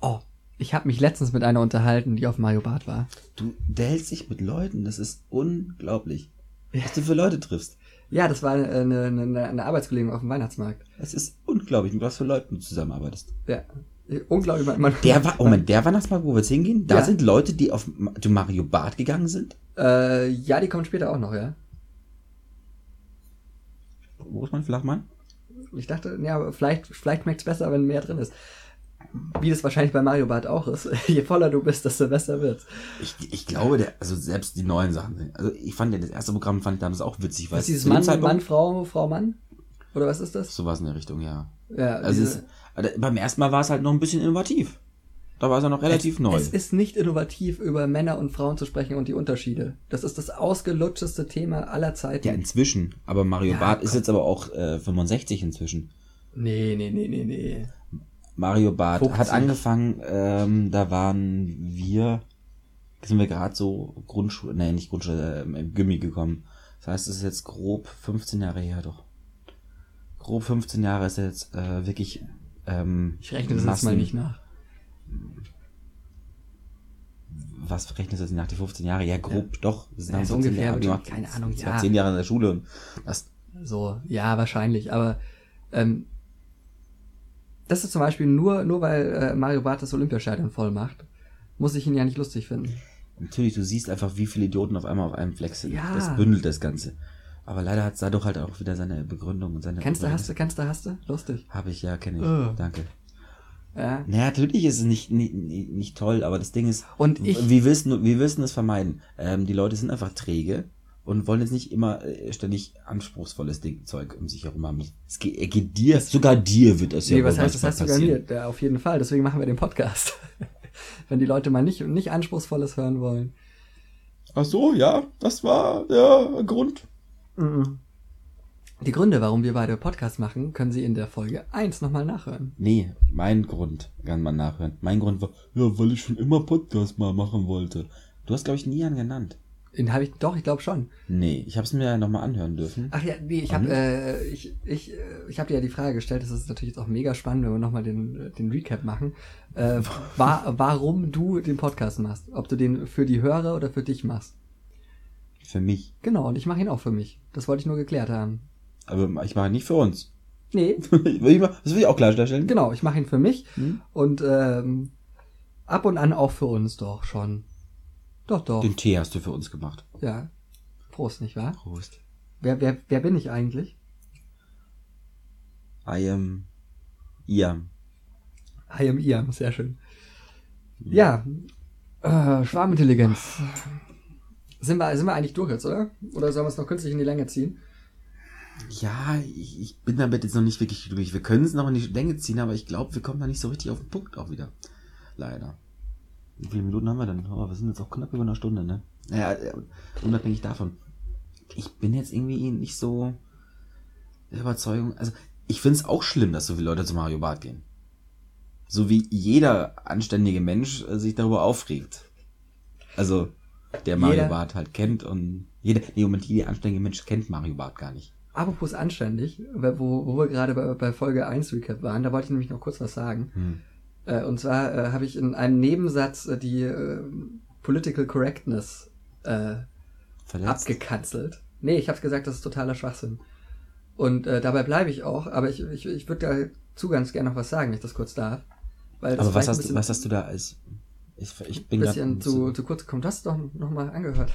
Oh, ich habe mich letztens mit einer unterhalten, die auf Mario Bart war. Du, der hält sich mit Leuten, das ist unglaublich. Was du für Leute triffst. Ja, das war eine, eine, eine, Arbeitskollegin auf dem Weihnachtsmarkt. Es ist unglaublich, mit was für Leuten du zusammenarbeitest. Ja. Unglaublich. Man, man, Der war, oh Moment, der Weihnachtsmarkt, wo wir jetzt hingehen, da Ja. sind Leute, die auf zu Mario Barth gegangen sind. Äh, ja, die kommen später auch noch, ja. Wo ist mein Flachmann? Ich dachte, ja, vielleicht, vielleicht schmeckt es besser, wenn mehr drin ist. Wie das wahrscheinlich bei Mario Bart auch ist. Je voller du bist, desto besser wird's. Ich, ich glaube, der, also selbst die neuen Sachen. Also ich fand ja, das erste Programm fand ich damals auch witzig, weil Was ist dieses Mann, Zeitpunkt- Mann, Frau, Frau, Mann? Oder was ist das? Sowas in der Richtung, ja. Ja, Also diese- es, also beim ersten Mal war es halt noch ein bisschen innovativ. Da war es ja noch relativ es, neu. Es ist nicht innovativ, über Männer und Frauen zu sprechen und die Unterschiede. Das ist das ausgelutschteste Thema aller Zeiten. ja, inzwischen. Aber Mario Ja, Barth ist jetzt aber auch äh, 65 inzwischen. nee, nee, nee, nee, nee. Mario Barth 50. hat angefangen, ähm, da waren wir, sind wir gerade so Grundschule, nee, nicht Grundschule, ähm, im Gimmi gekommen. Das heißt, es ist jetzt grob 15 Jahre her, doch. Grob 15 Jahre ist jetzt äh, wirklich ähm, Ich rechne das jetzt mal nicht nach. Was rechnest du jetzt nach die 15 Jahre? Ja, grob, doch. Das Ja, so ungefähr, Jahre gemacht. keine Ahnung, Ich ja. war 10 Jahre in der Schule und das, So, ja, wahrscheinlich. Aber ähm, das ist zum Beispiel nur, nur weil äh, Mario Barth das Olympiastadion voll macht, muss ich ihn ja nicht lustig finden. natürlich, du siehst einfach, wie viele Idioten auf einmal auf einem Fleck sind. Ja. Das bündelt das Ganze. Aber leider hat dadurch halt auch wieder seine Begründung und seine. Kennst du, hast du, kennst du, hast du? Lustig. Habe ich, ja, kenne ich. Oh. Danke. Ja. Naja, natürlich ist es nicht, nicht, nicht, nicht toll, aber das Ding ist, Und ich- wie willst du, wie willst du das vermeiden? Ähm, die Leute sind einfach träge und wollen jetzt nicht immer äh, ständig anspruchsvolles Ding, Zeug um sich herum haben. Es geht, er geht dir, sogar dir wird das Nee, ja was heißt, das heißt sogar mir? Ja, auf jeden Fall. Deswegen machen wir den Podcast. Wenn die Leute mal nicht, nicht Anspruchsvolles hören wollen. Ach so, ja, das war der Grund. Die Gründe, warum wir beide Podcast machen, können Sie in der Folge 1 nochmal nachhören. Nee, mein Grund kann man nachhören. Mein Grund war, ja, weil ich schon immer Podcast mal machen wollte. Du hast, glaube ich, nie einen genannt. Den habe ich, doch, ich glaube schon. Nee, ich habe es mir ja nochmal anhören dürfen. Ach ja, nee, ich habe äh, ich, ich, äh, ich hab dir ja die Frage gestellt, das ist natürlich jetzt auch mega spannend, wenn wir nochmal den, den Recap machen, äh, wa warum du den Podcast machst. Ob du den für die Hörer oder für dich machst. Für mich. Genau, und ich mache ihn auch für mich. Das wollte ich nur geklärt haben. Aber ich mache ihn nicht für uns. Nee, das will ich auch klarstellen. genau, ich mache ihn für mich Hm? und ähm, ab und an auch für uns doch schon. Doch, doch. Den Tee hast du für uns gemacht. Ja. Prost, nicht wahr? Prost. Wer, wer, wer bin ich eigentlich? I am Iam. I am Iam, sehr schön. Ja, äh, Schwarmintelligenz. Sind wir, sind wir eigentlich durch jetzt, oder? Oder sollen wir es noch künstlich in die Länge ziehen? Ja, ich, ich bin damit jetzt noch nicht wirklich durch. Wir können es noch in die Länge ziehen, aber ich glaube, wir kommen da nicht so richtig auf den Punkt auch wieder. Leider. Wie viele Minuten haben wir denn? Oh, wir sind jetzt auch knapp über eine Stunde, ne? Naja, unabhängig davon. Ich bin jetzt irgendwie nicht so der Überzeugung. Also, ich finde es auch schlimm, dass so viele Leute zu Mario Bart gehen. So wie jeder anständige Mensch äh, sich darüber aufregt. Also, der Mario Jeder- Bart halt kennt und jeder, nee, Moment, jeder anständige Mensch kennt Mario Bart gar nicht. Apropos anständig, wo, wo wir gerade bei, bei Folge 1 Recap waren, da wollte ich nämlich noch kurz was sagen. Hm. Äh, und zwar äh, habe ich in einem Nebensatz äh, die äh, Political Correctness äh, abgekanzelt. Nee, ich habe gesagt, das ist totaler Schwachsinn. Und äh, dabei bleibe ich auch, aber ich, ich, ich würde dazu ganz gerne noch was sagen, wenn ich das kurz darf. Weil Aber was ein hast, du, bisschen- was hast du da als. Ich, ich bin bisschen grad- zu, zu kurz gekommen. Du hast es doch noch mal angehört.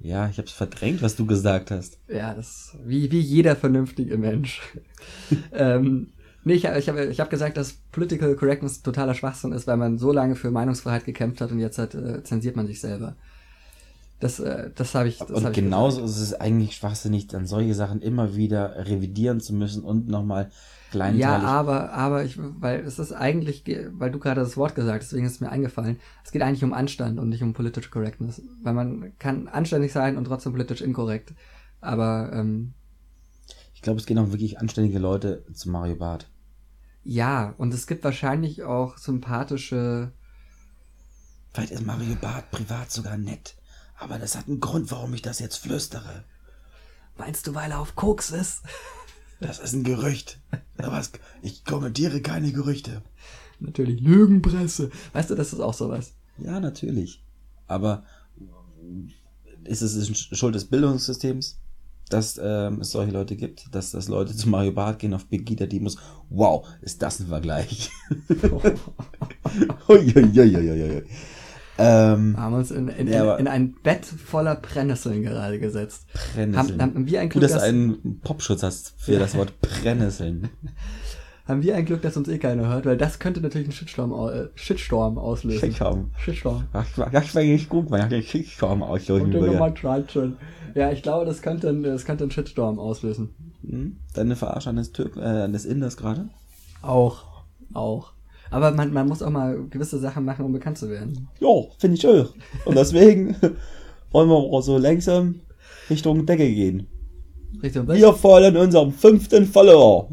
Ja, ich hab's verdrängt, was du gesagt hast. Ja, das wie, wie jeder vernünftige Mensch. ähm, nee, ich, ich habe ich hab gesagt, dass Political Correctness totaler Schwachsinn ist, weil man so lange für Meinungsfreiheit gekämpft hat und jetzt halt, äh, zensiert man sich selber. Das, äh, das habe ich. Das hab und ich genauso gesagt. ist es eigentlich schwachsinnig, dann solche Sachen immer wieder revidieren zu müssen und nochmal kleinteilig. Ja, aber, aber ich, weil es ist eigentlich, ge- weil du gerade das Wort gesagt hast, deswegen ist es mir eingefallen, es geht eigentlich um Anstand und nicht um Political Correctness. Weil man kann anständig sein und trotzdem politisch inkorrekt. Aber ähm, ich glaube, es gehen auch wirklich anständige Leute zu Mario Bart. Ja, und es gibt wahrscheinlich auch sympathische Vielleicht ist Mario Bart privat sogar nett. Aber das hat einen Grund, warum ich das jetzt flüstere. Meinst du, weil er auf Koks ist? Das ist ein Gerücht. Aber ich kommentiere keine Gerüchte. Natürlich Lügenpresse. Weißt du, das ist auch sowas. Ja, natürlich. Aber ist es Schuld des Bildungssystems, dass ähm, es solche Leute gibt, dass, dass Leute zu Mario Bart gehen auf Begida Demos? Wow, ist das ein Vergleich. Uiuiuiuiui. Ähm, Haben uns in, in, Ja, in, ein Bett voller Brennnesseln gerade gesetzt. Brennnesseln. Haben, haben wir ein Gut, Glück, dass du einen Popschutz hast für das Wort Brennnesseln. haben wir ein Glück, dass uns eh keiner hört, weil das könnte natürlich einen Shitstorm, äh, Shitstorm auslösen. Shitstorm. Shitstorm. Das das war nicht gut, man hat den Shitstorm auslösen Und die Nummer würde. 13. Ja, ich glaube, das könnte, das könnte einen Shitstorm auslösen. Hm? Deine Verarsche eines, Türk äh, eines Inders gerade? Auch. Auch. Aber man, man muss auch mal gewisse Sachen machen, um bekannt zu werden. Ja, finde ich auch. Und deswegen wollen wir auch so langsam Richtung Decke gehen. Richtig. Wir fordern unserem fünften Follower.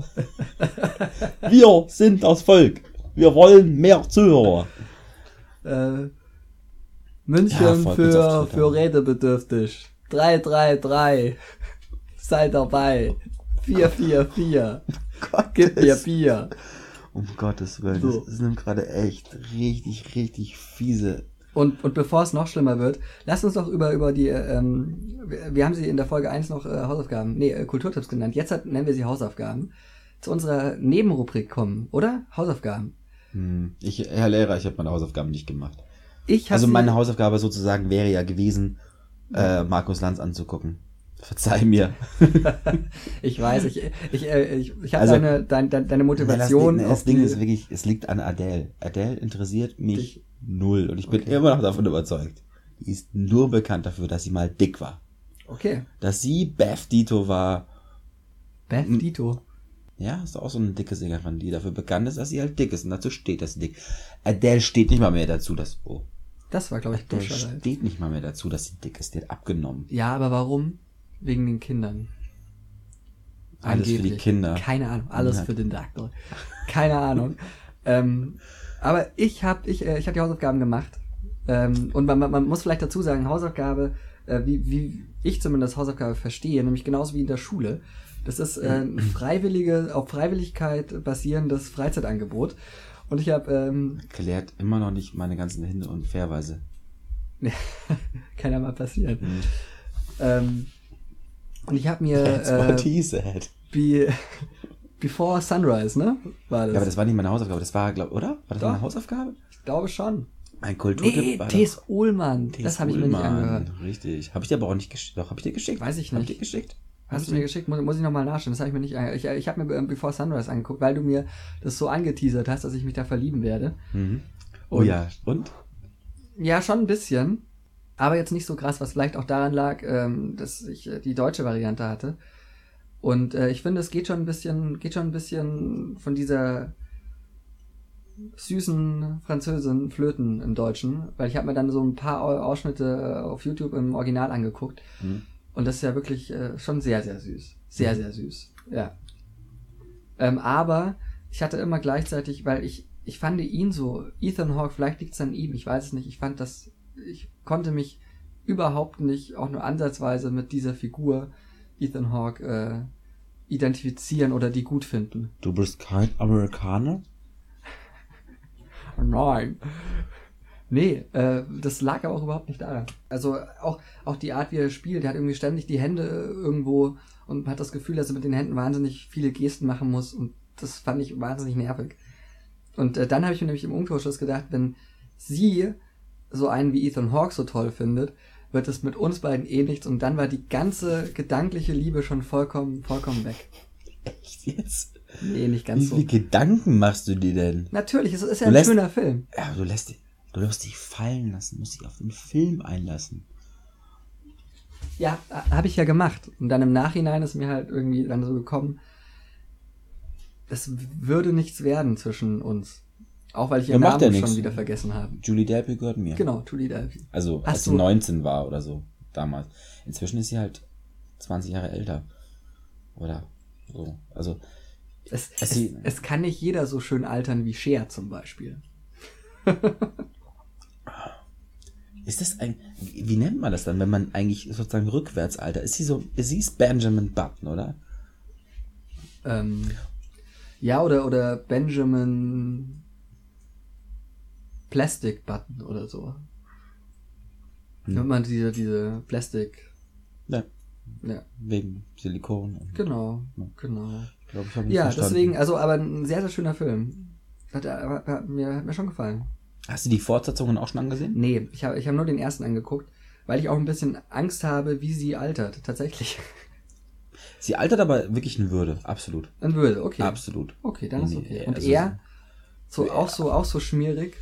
Wir sind das Volk. Wir wollen mehr Zuhörer. äh, München Ja, für, für redebedürftig. 333. Sei dabei. 444. Gib mir Bier. Um Gottes Willen, So. das sind gerade echt richtig, richtig fiese. Und, und bevor es noch schlimmer wird, lasst uns doch über, über die, ähm, wir, haben sie in der Folge 1 noch äh, Hausaufgaben, nee, äh, Kulturtipps genannt. Jetzt hat, nennen wir sie Hausaufgaben. Zu unserer Nebenrubrik kommen, oder? Hausaufgaben. Hm. Ich, Herr Lehrer, ich habe meine Hausaufgaben nicht gemacht. Ich Also meine Hausaufgabe sozusagen wäre ja gewesen, äh, Markus Lanz anzugucken. Verzeih mir. Ich weiß, ich, ich, äh, ich, ich habe Also- deine, deine, deine Motivation. das, Ding- das Ding die- ist wirklich, es liegt an Adele. Adele interessiert mich Dich. null und ich bin Okay. immer noch davon überzeugt. Die ist nur bekannt dafür, dass sie mal dick war. Okay. Dass sie Beth Dito war. Beth Hm. Dito. Ja, ist auch so eine dicke Sängerin, die dafür bekannt ist, dass sie halt dick ist und dazu steht, dass sie dick. Adele steht nicht mal mehr dazu, dass oh, Das war, glaube ich, Adele steht nicht mal mehr dazu, dass sie dick ist. Die hat abgenommen. Ja, aber warum? Wegen den Kindern. Alles für die. Kinder. Keine Ahnung. Alles Ja. für den Doktor. Keine Ahnung. ähm, aber ich habe ich, äh, ich hab die Hausaufgaben gemacht. Ähm, und man, man, muss vielleicht dazu sagen, Hausaufgabe, äh, wie, wie ich zumindest Hausaufgabe verstehe, nämlich genauso wie in der Schule. Das ist äh, ein freiwillige, auf Freiwilligkeit basierendes Freizeitangebot. Und ich habe ähm, Klärt immer noch nicht meine ganzen Hände und Fairweise. kann ja mal passieren. Mhm. Ähm, und ich habe mir That's what äh, he said. be, Before Sunrise, ne? War das? Ja, aber das war nicht meine Hausaufgabe, das war, glaub, oder? War das Doch. meine Hausaufgabe? ich glaube schon. Ein Kulturtipp Nee, war T.S. Ullmann. T.S. Das habe ich mir nicht angehört. Richtig. Habe ich dir aber auch nicht geschickt. Doch, habe ich dir geschickt. Weiß ich Hab nicht. ich dir geschickt? Hast du mir geschickt? Muss, muss ich nochmal nachschauen. Das habe ich mir nicht angehört. Ich, ich habe mir ähm, Before Sunrise angeguckt, weil du mir das so angeteasert hast, dass ich mich da verlieben werde. Mhm. Oh Und- ja, und? Ja, schon ein bisschen. Aber jetzt nicht so krass, was vielleicht auch daran lag, ähm, dass ich äh, die deutsche Variante hatte. Und äh, ich finde, es geht schon ein bisschen, geht schon ein bisschen von dieser süßen Französin Flöten im Deutschen, weil ich habe mir dann so ein paar Au- Ausschnitte äh, auf YouTube im Original angeguckt Mhm. und das ist ja wirklich äh, schon sehr, sehr süß. Sehr, sehr süß. Ja. Ähm, aber ich hatte immer gleichzeitig, weil ich, ich fand ihn so, Ethan Hawke, vielleicht liegt es an ihm, ich weiß es nicht, ich fand das, ich konnte mich überhaupt nicht, auch nur ansatzweise mit dieser Figur Ethan Hawke äh, identifizieren oder die gut finden. Du bist kein Amerikaner? Nein. Nee, äh, das lag aber auch überhaupt nicht daran. Also auch, auch die Art, wie er spielt, er hat irgendwie ständig die Hände irgendwo und hat das Gefühl, dass er mit den Händen wahnsinnig viele Gesten machen muss und das fand ich wahnsinnig nervig. Und äh, dann habe ich mir nämlich im Umkehrschluss gedacht, wenn sie so einen wie Ethan Hawke so toll findet, wird es mit uns beiden eh nichts und dann war die ganze gedankliche Liebe schon vollkommen, vollkommen weg. Echt jetzt? Nee, nicht Wie ganz so. viele Gedanken machst du dir denn? Natürlich, es ist ja Du ein lässt- schöner Film. Ja, du lässt dich, du wirst dich fallen lassen, musst dich auf den Film einlassen. Ja, habe ich ja gemacht. Und dann im Nachhinein ist mir halt irgendwie dann so gekommen, es würde nichts werden zwischen uns. Auch weil ich Ja, ihren macht ja Namen nix. schon wieder vergessen habe. Julie Delpy gehört mir. Genau, Julie Delpy. Also, als sie 19 war oder so, damals. Inzwischen ist sie halt 20 Jahre älter. Oder so. Also, Es, Es- es, es kann nicht jeder so schön altern wie Cher zum Beispiel. ist das ein, wie nennt man das dann, wenn man eigentlich sozusagen rückwärts alter? Ist sie so, sie ist Benjamin Button, oder? Ähm, ja, oder, oder Benjamin Plastic Button oder so. Hm. Wenn man diese, diese Plastik. Ja. Ja, Wegen Silikon. genau, Ja. genau. Ich glaube, ich habe Ja, verstanden. deswegen, also, aber ein sehr, sehr schöner Film. Hat, hat, hat, mir, hat mir schon gefallen. Hast du die Fortsetzungen auch schon angesehen? Nee, ich habe ich hab nur den ersten angeguckt, weil ich auch ein bisschen Angst habe, wie sie altert, tatsächlich. Sie altert aber wirklich in Würde, absolut. In Würde, okay. Absolut. Okay, dann ist Nee, okay. nee, Und also er, so auch so, auch so schmierig.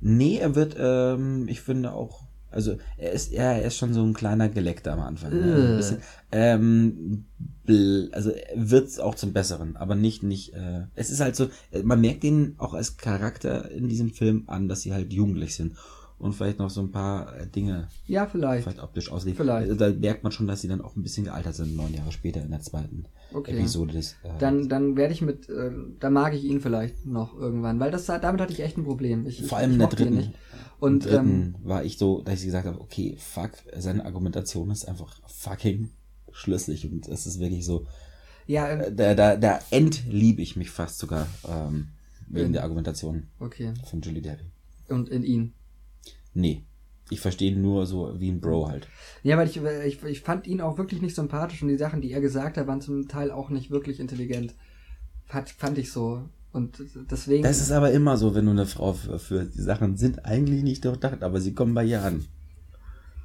Nee, er wird, ähm, ich finde auch, also er ist, ja, er ist schon so ein kleiner Geleckter am Anfang. Ne? Äh. Ein bisschen, ähm, bl- also er wird auch zum Besseren, aber nicht, nicht, äh, es ist halt so, äh, man merkt ihn auch als Charakter in diesem Film an, dass sie halt jugendlich sind und vielleicht noch so ein paar äh, Dinge Ja, vielleicht. vielleicht optisch aussehen. Vielleicht. Also, Da merkt man schon, dass sie dann auch ein bisschen gealtert sind, neun Jahre später in der zweiten Okay. Episode des. Äh, Dann, dann werde ich mit, äh, dann mag ich ihn vielleicht noch irgendwann, weil das damit hatte ich echt ein Problem. Ich, vor allem in der dritten. nicht. Im Und ähm, dritten war ich so, dass ich gesagt habe, okay, fuck, seine Argumentation ist einfach fucking schlüssig und es ist wirklich so, ja, äh, äh, da, da, da entliebe ich mich fast sogar ähm, wegen Mhm. der Argumentation okay. von Julie Delpy. Und in ihn. Nee, ich verstehe ihn nur so wie ein Bro halt. Ja, weil ich, ich, ich fand ihn auch wirklich nicht sympathisch und die Sachen, die er gesagt hat, waren zum Teil auch nicht wirklich intelligent. Fand, fand ich so. Und deswegen. Das ist aber immer so, wenn du eine Frau verführst. Die Sachen sind eigentlich nicht durchdacht, aber sie kommen bei ihr an.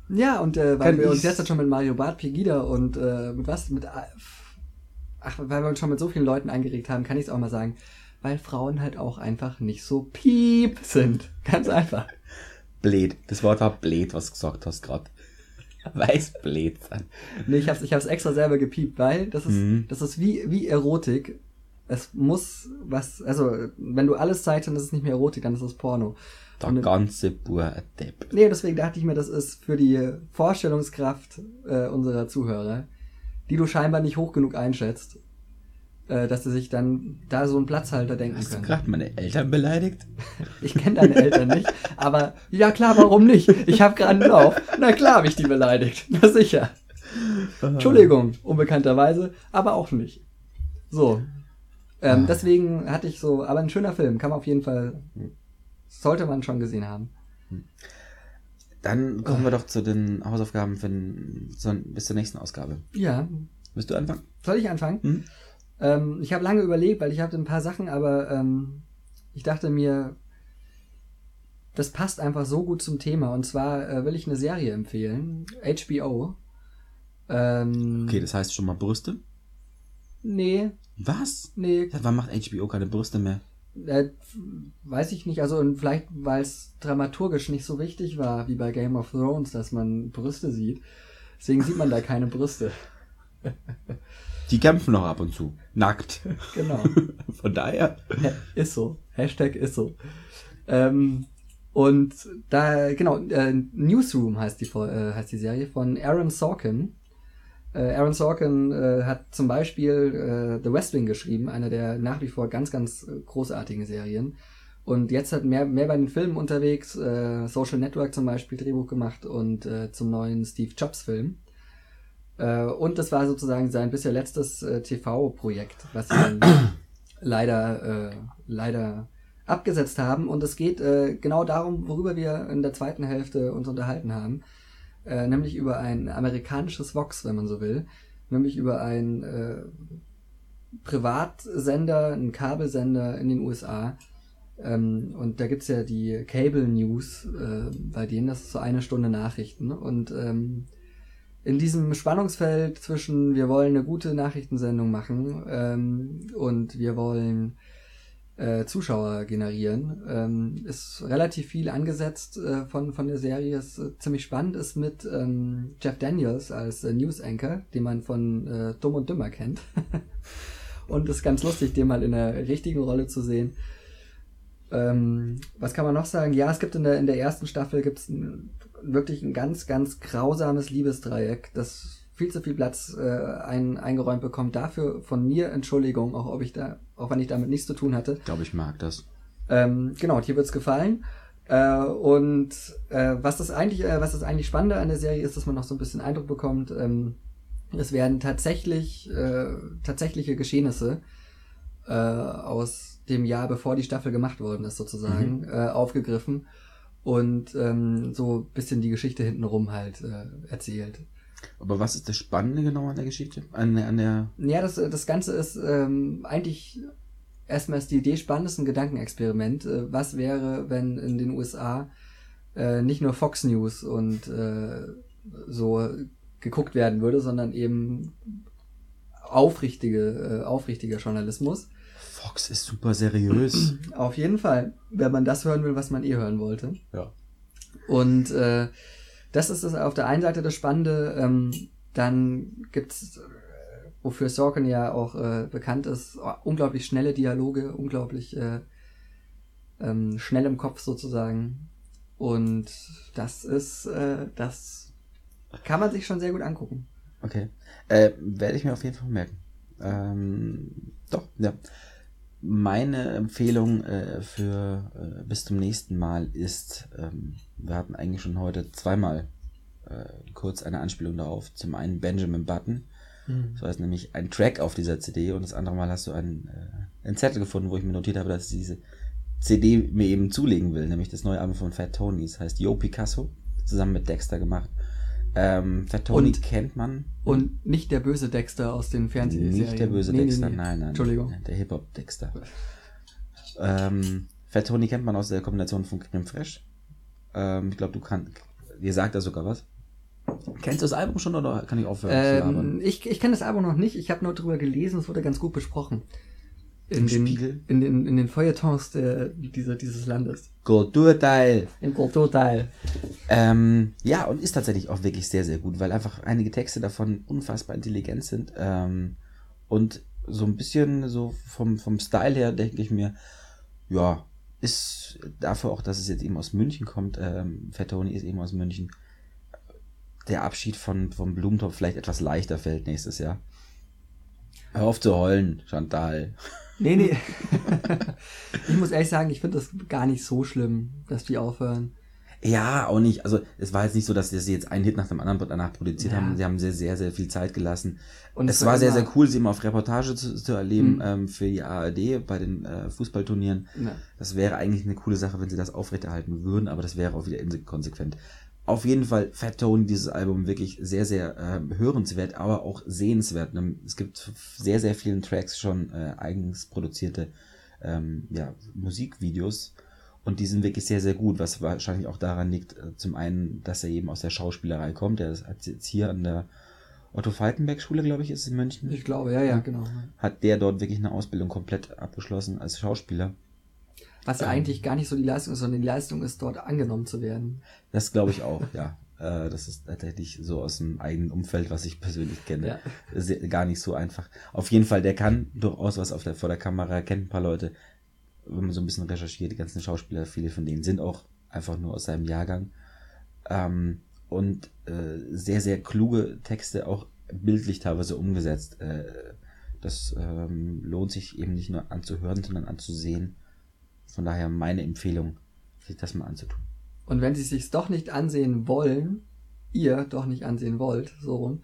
ja, und äh, weil Kann wir uns jetzt schon mit Mario Barth, Pegida und äh, mit was? Mit. äh, Ach, weil wir uns schon mit so vielen Leuten angeregt haben, kann ich es auch mal sagen. Weil Frauen halt auch einfach nicht so piep sind. Ganz einfach. Blöd. Das Wort war blöd, was du gesagt hast gerade. Weiß blöd sein. Nee, ich hab's, ich hab's extra selber gepiept, weil das ist, Mhm. das ist wie, wie Erotik. Es muss was, also, wenn du alles zeigst, dann ist es nicht mehr Erotik, dann ist es Porno. Der Und- ganze Bur Depp. Nee, deswegen dachte ich mir, das ist für die Vorstellungskraft äh, unserer Zuhörer, die du scheinbar nicht hoch genug einschätzt, dass sie sich dann da so einen Platzhalter denken Hast du können. gerade meine Eltern beleidigt? Ich kenne deine Eltern nicht, aber ja klar, warum nicht? Ich habe gerade einen Lauf. Na klar habe ich die beleidigt. Na sicher. Entschuldigung, unbekannterweise, aber auch nicht. So. Ähm, deswegen hatte ich so, aber ein schöner Film, kann man auf jeden Fall, sollte man schon gesehen haben. Dann kommen wir doch zu den Hausaufgaben für den, bis zur nächsten Ausgabe. Ja, Willst du anfangen? soll ich anfangen? Hm? Ähm, ich habe lange überlegt, weil ich hatte ein paar Sachen, aber ähm, ich dachte mir, das passt einfach so gut zum Thema. Und zwar äh, will ich eine Serie empfehlen, HBO. Ähm, Okay, das heißt schon mal Brüste. Nee, Was? nee, Seit wann macht HBO keine Brüste mehr? äh, weiß ich nicht. Also vielleicht, weil es dramaturgisch nicht so wichtig war, wie bei Game of Thrones, dass man Brüste sieht. Deswegen sieht man da keine Brüste. Die kämpfen noch ab und zu. Nackt. Genau. Von daher. Ist so. Hashtag ist so. Ähm, und da, genau, äh, Newsroom heißt die, äh, heißt die Serie von Aaron Sorkin. Äh, Aaron Sorkin äh, hat zum Beispiel äh, The West Wing geschrieben, eine der nach wie vor ganz, ganz großartigen Serien. Und jetzt hat mehr, mehr bei den Filmen unterwegs, äh, Social Network zum Beispiel Drehbuch gemacht und zum neuen Steve Jobs Film. Äh, und das war sozusagen sein bisher letztes äh, TV-Projekt, was sie dann leider, äh, leider abgesetzt haben. Und es geht äh, genau darum, worüber wir in der zweiten Hälfte uns unterhalten haben. Äh, nämlich über ein amerikanisches Vox, wenn man so will. Nämlich über einen äh, Privatsender, einen Kabelsender in den USA. Ähm, und da gibt's ja die Cable News, bei denen das ist so eine Stunde Nachrichten. Und ähm, in diesem Spannungsfeld zwischen wir wollen eine gute Nachrichtensendung machen ähm, und wir wollen äh, Zuschauer generieren, ähm, ist relativ viel angesetzt äh, von, von der Serie. Es äh, ziemlich spannend ist mit ähm, Jeff Daniels als äh, News Anchor, den man von äh, Dumm und Dümmer kennt. und ist ganz lustig, den mal in der richtigen Rolle zu sehen. Ähm, was kann man noch sagen? Ja, es gibt in der, in der ersten Staffel gibt's ein, wirklich ein ganz, ganz grausames Liebesdreieck, das viel zu viel Platz äh, ein, eingeräumt bekommt. Dafür von mir Entschuldigung, auch ob ich da, auch wenn ich damit nichts zu tun hatte. Ich glaube, ich mag das. Ähm, genau, dir wird's gefallen. Äh, und äh, was das eigentlich, äh, was das eigentlich Spannende an der Serie ist, dass man noch so ein bisschen Eindruck bekommt, ähm, es werden tatsächlich äh, tatsächliche Geschehnisse äh, aus dem Jahr, bevor die Staffel gemacht worden ist, sozusagen, äh, aufgegriffen und ähm, so ein bisschen die Geschichte hintenrum halt äh, erzählt. Aber was ist das Spannende genau an der Geschichte? An, der- an der. Ja, das, das Ganze ist ähm, eigentlich erstmal ist die Idee spannend, ist ein Gedankenexperiment. Äh, was wäre, wenn in den USA äh, nicht nur Fox News und äh, so geguckt werden würde, sondern eben aufrichtige, äh, aufrichtiger Journalismus. Fox ist super seriös. Auf jeden Fall, wenn man das hören will, was man eh hören wollte. Ja. Und äh, das ist das auf der einen Seite das Spannende. Ähm, dann gibt's, äh, wofür Sorkin ja auch äh, bekannt ist, unglaublich schnelle Dialoge, unglaublich äh, ähm, schnell im Kopf sozusagen. Und das ist, äh, das kann man sich schon sehr gut angucken. Okay. Äh, Werde ich mir auf jeden Fall merken. Ähm, doch, ja. Meine Empfehlung äh, für äh, bis zum nächsten Mal ist, ähm, wir hatten eigentlich schon heute zweimal äh, kurz eine Anspielung darauf. Zum einen Benjamin Button, mhm. so heißt nämlich ein Track auf dieser CD und das andere Mal hast du einen, äh, einen Zettel gefunden, wo ich mir notiert habe, dass ich diese CD mir eben zulegen will, nämlich das neue Album von Fat Tony, das heißt Yo Picasso, zusammen mit Dexter gemacht. Ähm, Tony und, kennt man. Und nicht der böse Dexter aus den Fernsehserien. Nicht der böse nee, Dexter, nee, nee. nein, nein. Entschuldigung. Der Hip-Hop-Dexter. ähm, Fat Tony kennt man aus der Kombination von Creme Fraiche. Ähm, ich glaube, du kannst, dir sagt er sogar was. Kennst du das Album schon oder kann ich aufhören? Ähm, ich ich kenne das Album noch nicht. Ich habe nur drüber gelesen. Es wurde ganz gut besprochen in Im den, Spiegel? In den, in den Feuilletons der, dieser, dieses Landes. Kulturteil. Im Kulturteil. Ähm, ja, und ist tatsächlich auch wirklich sehr, sehr gut, weil einfach einige Texte davon unfassbar intelligent sind. Ähm, und so ein bisschen so vom, vom Style her denke ich mir, ja, ist dafür auch, dass es jetzt eben aus München kommt, ähm, Fettoni ist eben aus München, der Abschied von, vom Blumentopf vielleicht etwas leichter fällt nächstes Jahr. Hör auf zu heulen, Chantal. Nee, nee. ich muss ehrlich sagen, ich finde das gar nicht so schlimm, dass die aufhören. Ja, auch nicht. Also es war jetzt nicht so, dass sie jetzt einen Hit nach dem anderen danach produziert Ja. haben. Sie haben sehr, sehr, sehr viel Zeit gelassen. Und es war sehr, immer- sehr cool, sie mal auf Reportage zu, zu erleben Mhm. ähm, für die ARD bei den äh, Fußballturnieren. Ja. Das wäre eigentlich eine coole Sache, wenn sie das aufrechterhalten würden, aber das wäre auch wieder inkonsequent. Auf jeden Fall Fat Tone, dieses Album wirklich sehr, sehr ähm, hörenswert, aber auch sehenswert. Ne? Es gibt zu sehr, sehr vielen Tracks schon äh, eigens produzierte ähm, ja, Musikvideos und die sind wirklich sehr, sehr gut, was wahrscheinlich auch daran liegt, äh, zum einen, dass er eben aus der Schauspielerei kommt. Er ist- hat jetzt hier an der Otto Falkenberg Schule, glaube ich, ist es in München Ich glaube, ja, ja, genau. hat der dort wirklich eine Ausbildung komplett abgeschlossen als Schauspieler. Was ja Ähm. eigentlich gar nicht so die Leistung ist, sondern die Leistung ist, dort angenommen zu werden. Das glaube ich auch, ja. Äh, Das ist tatsächlich so aus dem eigenen Umfeld, was ich persönlich kenne. Ja. Sehr, gar nicht so einfach. Auf jeden Fall, der kann durchaus was auf der, vor der Kamera, kennt ein paar Leute. Wenn man so ein bisschen recherchiert, die ganzen Schauspieler, viele von denen sind auch einfach nur aus seinem Jahrgang. Ähm, und äh, sehr, sehr kluge Texte, auch bildlich teilweise umgesetzt. Äh, das ähm, lohnt sich eben nicht nur anzuhören, sondern anzusehen. Von daher meine Empfehlung, sich das mal anzutun. Und wenn sie es sich doch nicht ansehen wollen, ihr doch nicht ansehen wollt, so rum.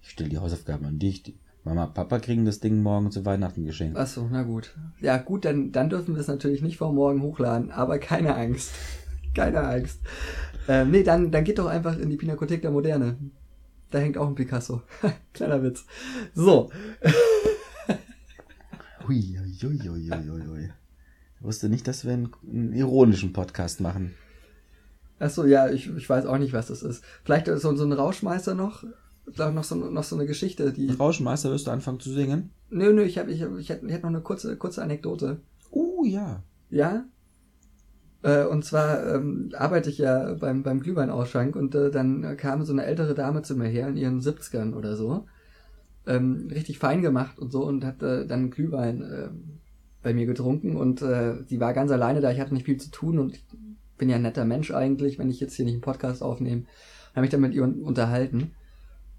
Ich stelle die Hausaufgaben an dich. Mama, Papa kriegen das Ding morgen zu Weihnachten geschenkt. Achso, na gut. Ja, gut, dann, dann dürfen wir es natürlich nicht vor morgen hochladen, aber keine Angst. keine Angst. Ähm, nee, dann, dann geht doch einfach in die Pinakothek der Moderne. Da hängt auch ein Picasso. Kleiner Witz. So. Hui, hui, hui, hui, hui, wusste nicht, dass wir einen, einen ironischen Podcast machen. Achso, ja, ich, ich weiß auch nicht, was das ist. Vielleicht so, so ein Rauschmeister noch. Vielleicht noch so, noch so eine Geschichte, die. Rauschmeister, wirst du anfangen zu singen? Nö, nö, ich, hab, ich, ich, hätte, ich hätte noch eine kurze, kurze Anekdote. Uh, ja. Ja? Äh, und zwar ähm, arbeite ich ja beim, beim Glühweinausschank und äh, dann kam so eine ältere Dame zu mir her in ihren 70ern oder so. Ähm, richtig fein gemacht und so und hat äh, dann Glühwein äh, bei mir getrunken und äh, sie war ganz alleine da, ich hatte nicht viel zu tun und ich bin ja ein netter Mensch eigentlich, wenn ich jetzt hier nicht einen Podcast aufnehme. Habe mich dann mit ihr un unterhalten.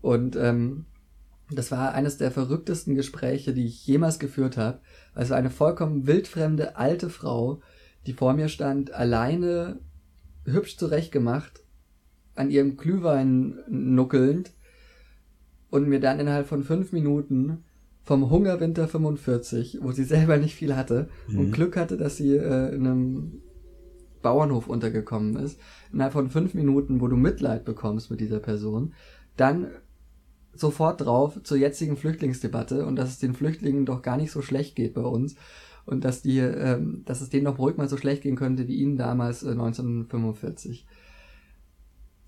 Und ähm, das war eines der verrücktesten Gespräche, die ich jemals geführt habe. Also eine vollkommen wildfremde alte Frau, die vor mir stand, alleine hübsch zurechtgemacht, an ihrem Glühwein nuckelnd und mir dann innerhalb von fünf Minuten vom Hungerwinter 45, wo sie selber nicht viel hatte und Mhm. Glück hatte, dass sie äh, in einem Bauernhof untergekommen ist, innerhalb von fünf Minuten, wo du Mitleid bekommst mit dieser Person, dann sofort drauf zur jetzigen Flüchtlingsdebatte und dass es den Flüchtlingen doch gar nicht so schlecht geht bei uns und dass die, ähm, dass es denen noch ruhig mal so schlecht gehen könnte wie ihnen damals äh, 1945.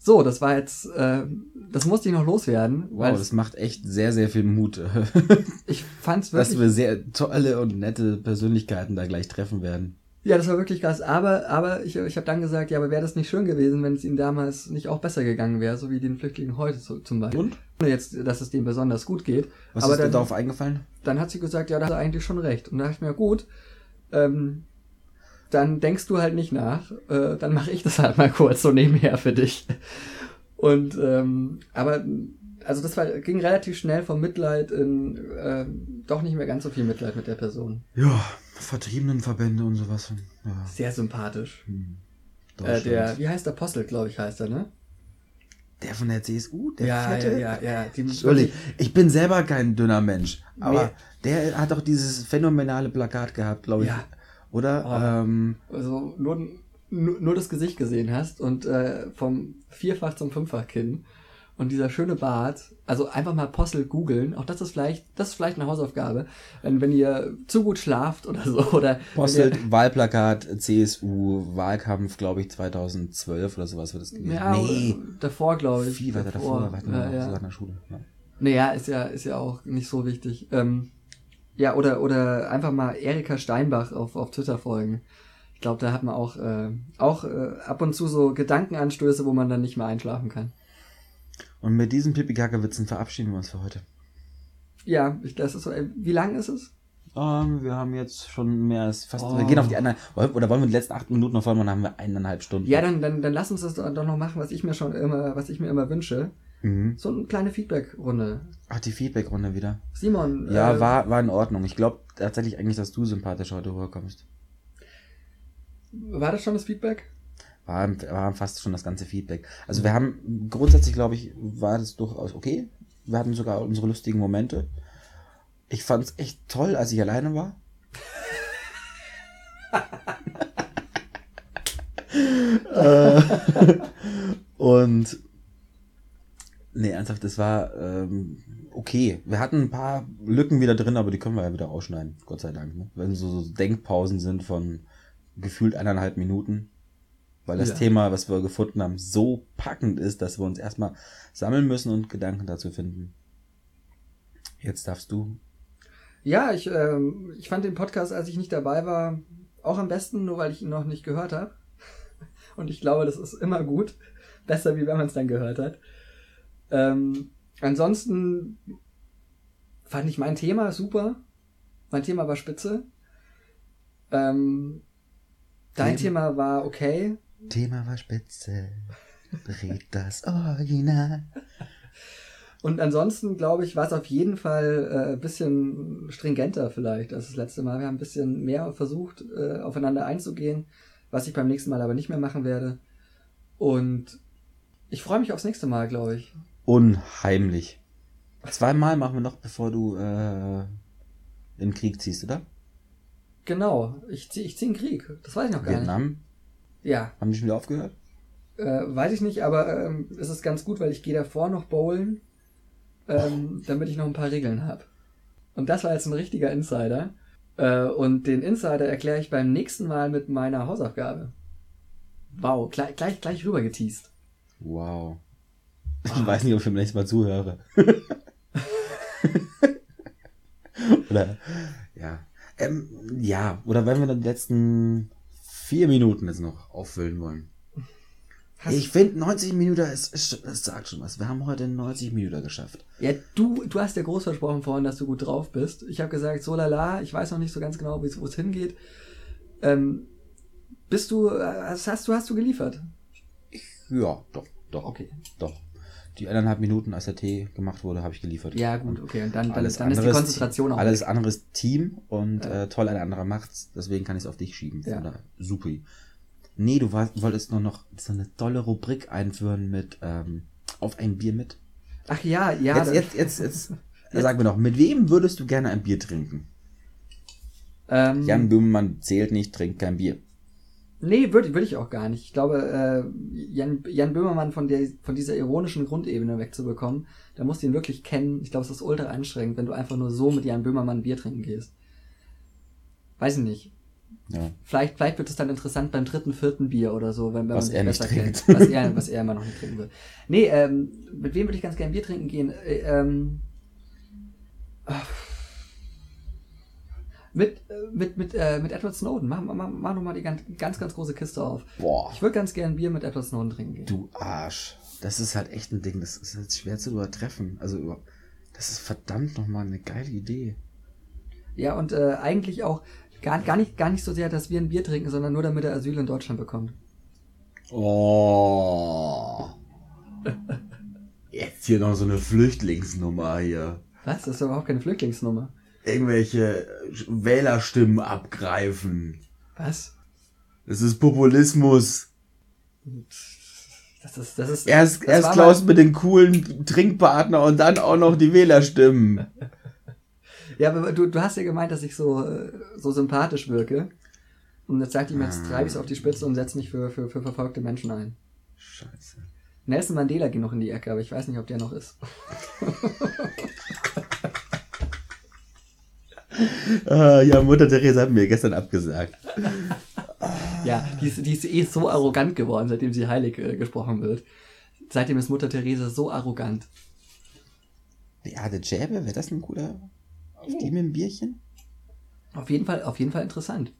So, das war jetzt, äh, das musste ich noch loswerden. Wow, das macht echt sehr, sehr viel Mut. ich fand's wirklich. Dass wir sehr tolle und nette Persönlichkeiten da gleich treffen werden. Ja, das war wirklich krass. Aber, aber ich, ich habe dann gesagt, ja, aber wäre das nicht schön gewesen, wenn es ihnen damals nicht auch besser gegangen wäre, so wie den Flüchtlingen heute so, zum Beispiel. Und? Jetzt, dass es denen besonders gut geht. Was aber ist dir darauf eingefallen? Dann hat sie gesagt, ja, da hat er eigentlich schon recht. Und da dachte ich mir, gut, ähm, dann denkst du halt nicht nach, äh, dann mache ich das halt mal kurz so nebenher für dich. Und ähm, aber also das war, ging relativ schnell vom Mitleid in äh, doch nicht mehr ganz so viel Mitleid mit der Person. Ja, Vertriebenenverbände und sowas. Ja. Sehr sympathisch. Hm. Äh, der, wie heißt der Apostel, glaube ich, heißt er, ne? Der von der CSU? Der ja, Fette? ja, ja, ja. Die, ich bin selber kein dünner Mensch, aber nee. der hat auch dieses phänomenale Plakat gehabt, glaube ich. Ja. Oder? Oh. Ähm, also nur, nur, nur, das Gesicht gesehen hast und äh, vom Vierfach zum Fünffach Kinn und dieser schöne Bart, also einfach mal Apostel googeln, auch das ist vielleicht, das ist vielleicht eine Hausaufgabe, wenn, wenn ihr zu gut schlaft oder so, oder. Postel, Wahlplakat, CSU, Wahlkampf, glaube ich, 2012 oder sowas wird es gewesen. Ja, nee. davor, glaube ich. Viel weiter davor, davor weiter ja, ja. sogar in der Schule. Ja. Naja, ist ja, ist ja auch nicht so wichtig. Ähm, ja, oder, oder einfach mal Erika Steinbach auf, auf Twitter folgen. Ich glaube, da hat man auch, äh, auch äh, ab und zu so Gedankenanstöße, wo man dann nicht mehr einschlafen kann. Und mit diesen Pipi-Kacke-Witzen verabschieden wir uns für heute. Ja, ich, das ist so. Wie lang ist es? Um, ähm, wir haben jetzt schon mehr als fast. Oh. Wir gehen auf die anderen. Oder wollen wir die letzten acht Minuten noch machen? Dann haben wir eineinhalb Stunden. Ja, dann, dann, dann lass uns das doch noch machen, was ich mir schon immer, was ich mir immer wünsche. Mhm. So eine kleine Feedback-Runde. Ach, die Feedback-Runde wieder. Simon. Ja, äh, war, war in Ordnung. Ich glaube tatsächlich eigentlich, dass du sympathisch heute rüberkommst. War das schon das Feedback? war, war fast schon das ganze Feedback. Also wir haben grundsätzlich, glaube ich, war das durchaus okay. Wir hatten sogar unsere lustigen Momente. Ich fand es echt toll, als ich alleine war. Äh, und nee, ernsthaft, das war ähm, okay. Wir hatten ein paar Lücken wieder drin, aber die können wir ja wieder ausschneiden, Gott sei Dank. Ne? Wenn so, so Denkpausen sind von gefühlt eineinhalb Minuten, weil das ja. Thema, was wir gefunden haben, so packend ist, dass wir uns erstmal sammeln müssen und Gedanken dazu finden. Jetzt darfst du. Ja, ich, ähm, ich fand den Podcast, als ich nicht dabei war, auch am besten, nur weil ich ihn noch nicht gehört habe. Und ich glaube, das ist immer gut. Besser, wie wenn man es dann gehört hat. Ähm, ansonsten fand ich mein Thema super. Mein Thema war spitze. Ähm, dein Thema war okay. Thema war spitze. Red das Original. Und ansonsten, glaube ich, war es auf jeden Fall äh, ein bisschen stringenter vielleicht als das letzte Mal. Wir haben ein bisschen mehr versucht, äh, aufeinander einzugehen, was ich beim nächsten Mal aber nicht mehr machen werde. Und ich freue mich aufs nächste Mal, glaube ich. Unheimlich. Zweimal machen wir noch, bevor du äh, in den Krieg ziehst, oder? Genau, ich ziehe ich zieh in den Krieg. Das weiß ich noch gar Vietnam? nicht. Ja. Haben die schon wieder aufgehört? Äh, weiß ich nicht, aber ähm, es ist ganz gut, weil ich gehe davor noch bowlen, ähm, damit ich noch ein paar Regeln habe. Und das war jetzt ein richtiger Insider. Äh, und den Insider erkläre ich beim nächsten Mal mit meiner Hausaufgabe. Wow, gleich, gleich, gleich rüber geteased. Wow. Ich weiß nicht, ob ich beim nächsten Mal zuhöre. oder, ja. Ähm, ja, oder wenn wir dann die letzten vier Minuten jetzt noch auffüllen wollen. Hast ich finde, 90 Minuten ist, ist, das sagt schon was. Wir haben heute 90 Minuten geschafft. Ja, du, du hast ja groß versprochen vorhin, dass du gut drauf bist. Ich habe gesagt, so lala, ich weiß noch nicht so ganz genau, wo es hingeht. Ähm, bist du, hast, hast du, hast du geliefert? Ja, doch, doch. Okay. Doch die eineinhalb Minuten, als der Tee gemacht wurde, habe ich geliefert. Ja, gut, okay. Und dann, dann, alles dann ist die Konzentration auch. Alles anderes Team und ja. äh, toll, ein anderer macht's. Deswegen kann ich es auf dich schieben. Ja. Oder super. Nee, du wolltest nur noch so eine tolle Rubrik einführen mit ähm, auf ein Bier mit. Ach ja, ja. Jetzt, jetzt, jetzt, jetzt, jetzt. sag mir doch, mit wem würdest du gerne ein Bier trinken? Ähm, Jan Böhmermann zählt nicht, trinkt kein Bier. Nee, würde würd ich auch gar nicht. Ich glaube, äh, Jan, Jan Böhmermann von, der, von dieser ironischen Grundebene wegzubekommen, da musst du ihn wirklich kennen. Ich glaube, es ist ultra anstrengend, wenn du einfach nur so mit Jan Böhmermann Bier trinken gehst. weiß ich nicht. Ja. Vielleicht, vielleicht wird es dann interessant beim dritten, vierten Bier oder so, wenn, wenn Was man er nicht trinkt. kennt. Was er, was er immer noch nicht trinken will. Nee, ähm, mit wem würde ich ganz gerne Bier trinken gehen? Äh, ähm. Mit, äh, mit, mit, äh, mit Edward Snowden. Mach, mach, mach noch mal die ganz, ganz, ganz große Kiste auf. Boah. Ich würde ganz gerne Bier mit Edward Snowden trinken gehen. Du Arsch. Das ist halt echt ein Ding. Das ist halt schwer zu übertreffen. Also, das ist verdammt nochmal eine geile Idee. Ja, und äh, eigentlich auch gar, gar, nicht, gar nicht so sehr, dass wir ein Bier trinken, sondern nur damit er Asyl in Deutschland bekommt. Oh. Jetzt hier noch so eine Flüchtlingsnummer hier. Was? Das ist überhaupt keine Flüchtlingsnummer. Irgendwelche Wählerstimmen abgreifen. Was? Das ist Populismus. Das ist, das ist, Erst, das erst Klaus mit den coolen Trinkpartner und dann auch noch die Wählerstimmen. Ja, aber du, du hast ja gemeint, dass ich so, äh, so sympathisch wirke. Und jetzt sagt ihm, jetzt Ah. treibe ich es auf die Spitze und setze mich für, für, für verfolgte Menschen ein. Scheiße. Nelson Mandela ging noch in die Ecke, aber ich weiß nicht, ob der noch ist. Ah, ja, Mutter Teresa hat mir gestern abgesagt. Ja, die ist, die ist eh so arrogant geworden, seitdem sie heilig äh, gesprochen wird. Seitdem ist Mutter Teresa so arrogant. Beate Schäbe, wäre das ein cooler auf die mit dem Bierchen? Auf jeden Fall, auf jeden Fall interessant.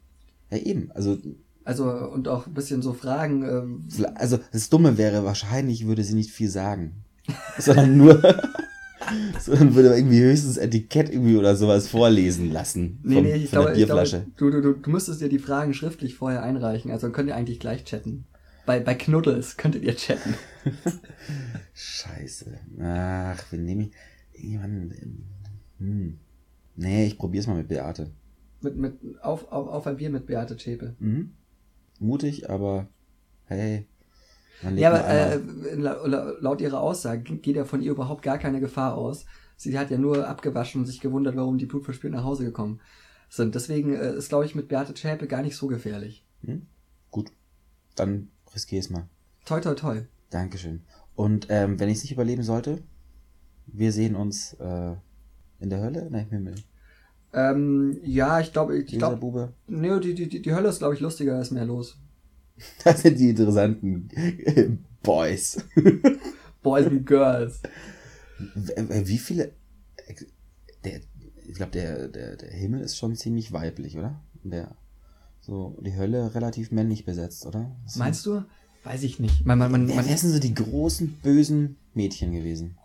Ja, eben. Also, Also, und auch ein bisschen so Fragen, ähm, also das Dumme wäre, wahrscheinlich würde sie nicht viel sagen. sondern nur, sondern würde irgendwie höchstens Etikett irgendwie oder sowas vorlesen lassen. Nee, vom- nee, ich von glaube, der ich glaube Bierflasche. du, du, du, müsstest dir die Fragen schriftlich vorher einreichen. Also könnt ihr eigentlich gleich chatten. Bei, bei Knuddels könntet ihr chatten. Scheiße. Ach, wen nehme ich? Irgendwann. Hm. Nee, ich probier's mal mit Beate. Mit, mit, auf, auf, auf ein Bier mit Beate Zschäpe. Mhm. Mutig, aber hey. Ja, aber äh, laut ihrer Aussage geht ja von ihr überhaupt gar keine Gefahr aus. Sie hat ja nur abgewaschen und sich gewundert, warum die blutverspürt nach Hause gekommen sind. Deswegen äh, ist, glaube ich, mit Beate Zschäpe gar nicht so gefährlich. Hm? Gut. Dann riskier es mal. Toi, toi, toi. Dankeschön. Und ähm, wenn ich es nicht überleben sollte, wir sehen uns äh, in der Hölle? Nein, im Himmel. Ähm, ja, ich glaube, ich glaube, nee, die, die, die, Hölle ist, glaube ich, lustiger als mehr los. Das sind die interessanten Boys. Boys and Girls. Äh, Wie viele. Der, ich glaube, der, der, der Himmel ist schon ziemlich weiblich, oder? Der, so, die Hölle relativ männlich besetzt, oder? Was Meinst du? Weiß ich nicht. Man, man, man, Wer, man, wer sind so die großen, bösen Mädchen gewesen?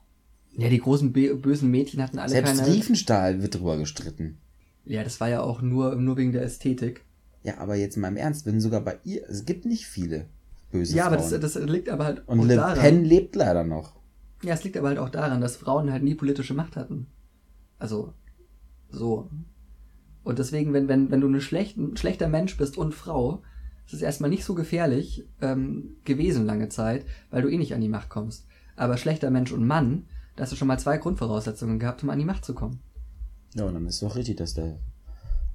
ja, die großen bösen Mädchen hatten alle Selbst keine. Riefenstahl wird drüber gestritten. Ja, das war ja auch nur, nur wegen der Ästhetik. Ja, aber jetzt mal im Ernst, wenn sogar bei ihr, es gibt nicht viele böse ja, aber Frauen. das, das liegt aber halt Und auch Le daran. Pen lebt leider noch. Ja, es liegt aber halt auch daran, dass Frauen halt nie politische Macht hatten. Also, so. Und deswegen, wenn, wenn, wenn du eine schlecht, ein schlechter Mensch bist und Frau, ist es erstmal nicht so gefährlich ähm, gewesen lange Zeit, weil du eh nicht an die Macht kommst. Aber schlechter Mensch und Mann, da hast du schon mal zwei Grundvoraussetzungen gehabt, um an die Macht zu kommen. Ja, und dann ist doch richtig, dass der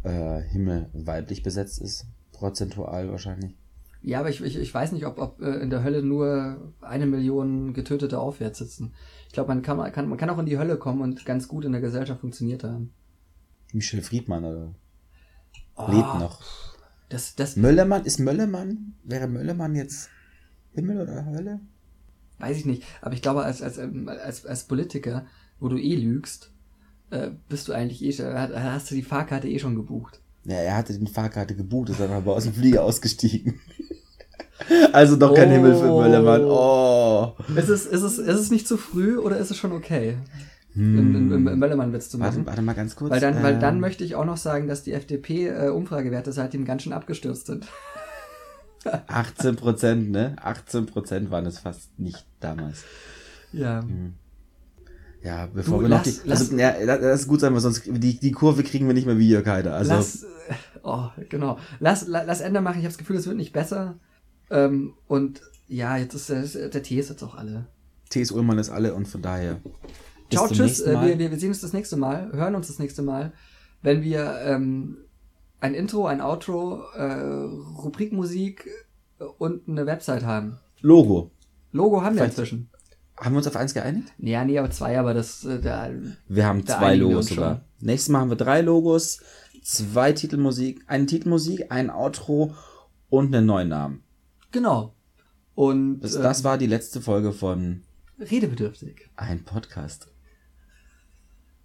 äh, Himmel weiblich besetzt ist. Prozentual wahrscheinlich. Ja, aber ich, ich, ich weiß nicht, ob, ob äh, in der Hölle nur eine Million Getötete aufwärts sitzen. Ich glaube, man kann, kann, man kann auch in die Hölle kommen und ganz gut in der Gesellschaft funktioniert haben. Michel Friedmann oder Oh, lebt noch. Das, das Möllermann, ist Möllermann, wäre Möllermann jetzt Himmel oder Hölle? weiß ich nicht. Aber ich glaube, als, als, ähm, als, als Politiker, wo du eh lügst, äh, bist du eigentlich eh schon, hast du die Fahrkarte eh schon gebucht. Ja, er hatte die Fahrkarte gebucht, ist dann aber aus dem Flieger ausgestiegen. also doch kein Oh. Himmel für Möllermann. Oh. Ist es, ist, es, ist es nicht zu früh oder ist es schon okay, Hm. im, im, Möllermann-Witz zu machen? Warte, warte mal ganz kurz. Weil dann, weil dann ähm, möchte ich auch noch sagen, dass die FDP-Umfragewerte seitdem ganz schön abgestürzt sind. 18 Prozent, ne? 18 Prozent waren es fast nicht damals. Ja. Ja, bevor Du, wir noch lass- die, also, ja, das ist gut sein, weil sonst die, die Kurve kriegen wir nicht mehr wie Jörg Haider. Also Lass, äh, oh, genau. Lass, la- lass Ende machen. Ich habe das Gefühl, es wird nicht besser. Ähm, und ja, jetzt ist der, der Tee ist jetzt auch alle. T.S. Ullmann ist alle und von daher. Ciao, tschüss. Äh, wir, wir, wir sehen uns das nächste Mal, hören uns das nächste Mal, wenn wir ähm, ein Intro, ein Outro, äh, Rubrikmusik und eine Website haben. Logo. Logo haben wir Vielleicht- inzwischen. Haben wir uns auf eins geeinigt? Ja, nee, auf zwei, aber das. Äh, da, wir haben zwei Logos sogar. Nächstes Mal haben wir drei Logos, zwei Titelmusik, eine Titelmusik, ein Outro und einen neuen Namen. Genau. Und. Das, das ähm, war die letzte Folge von. Redebedürftig. Ein Podcast.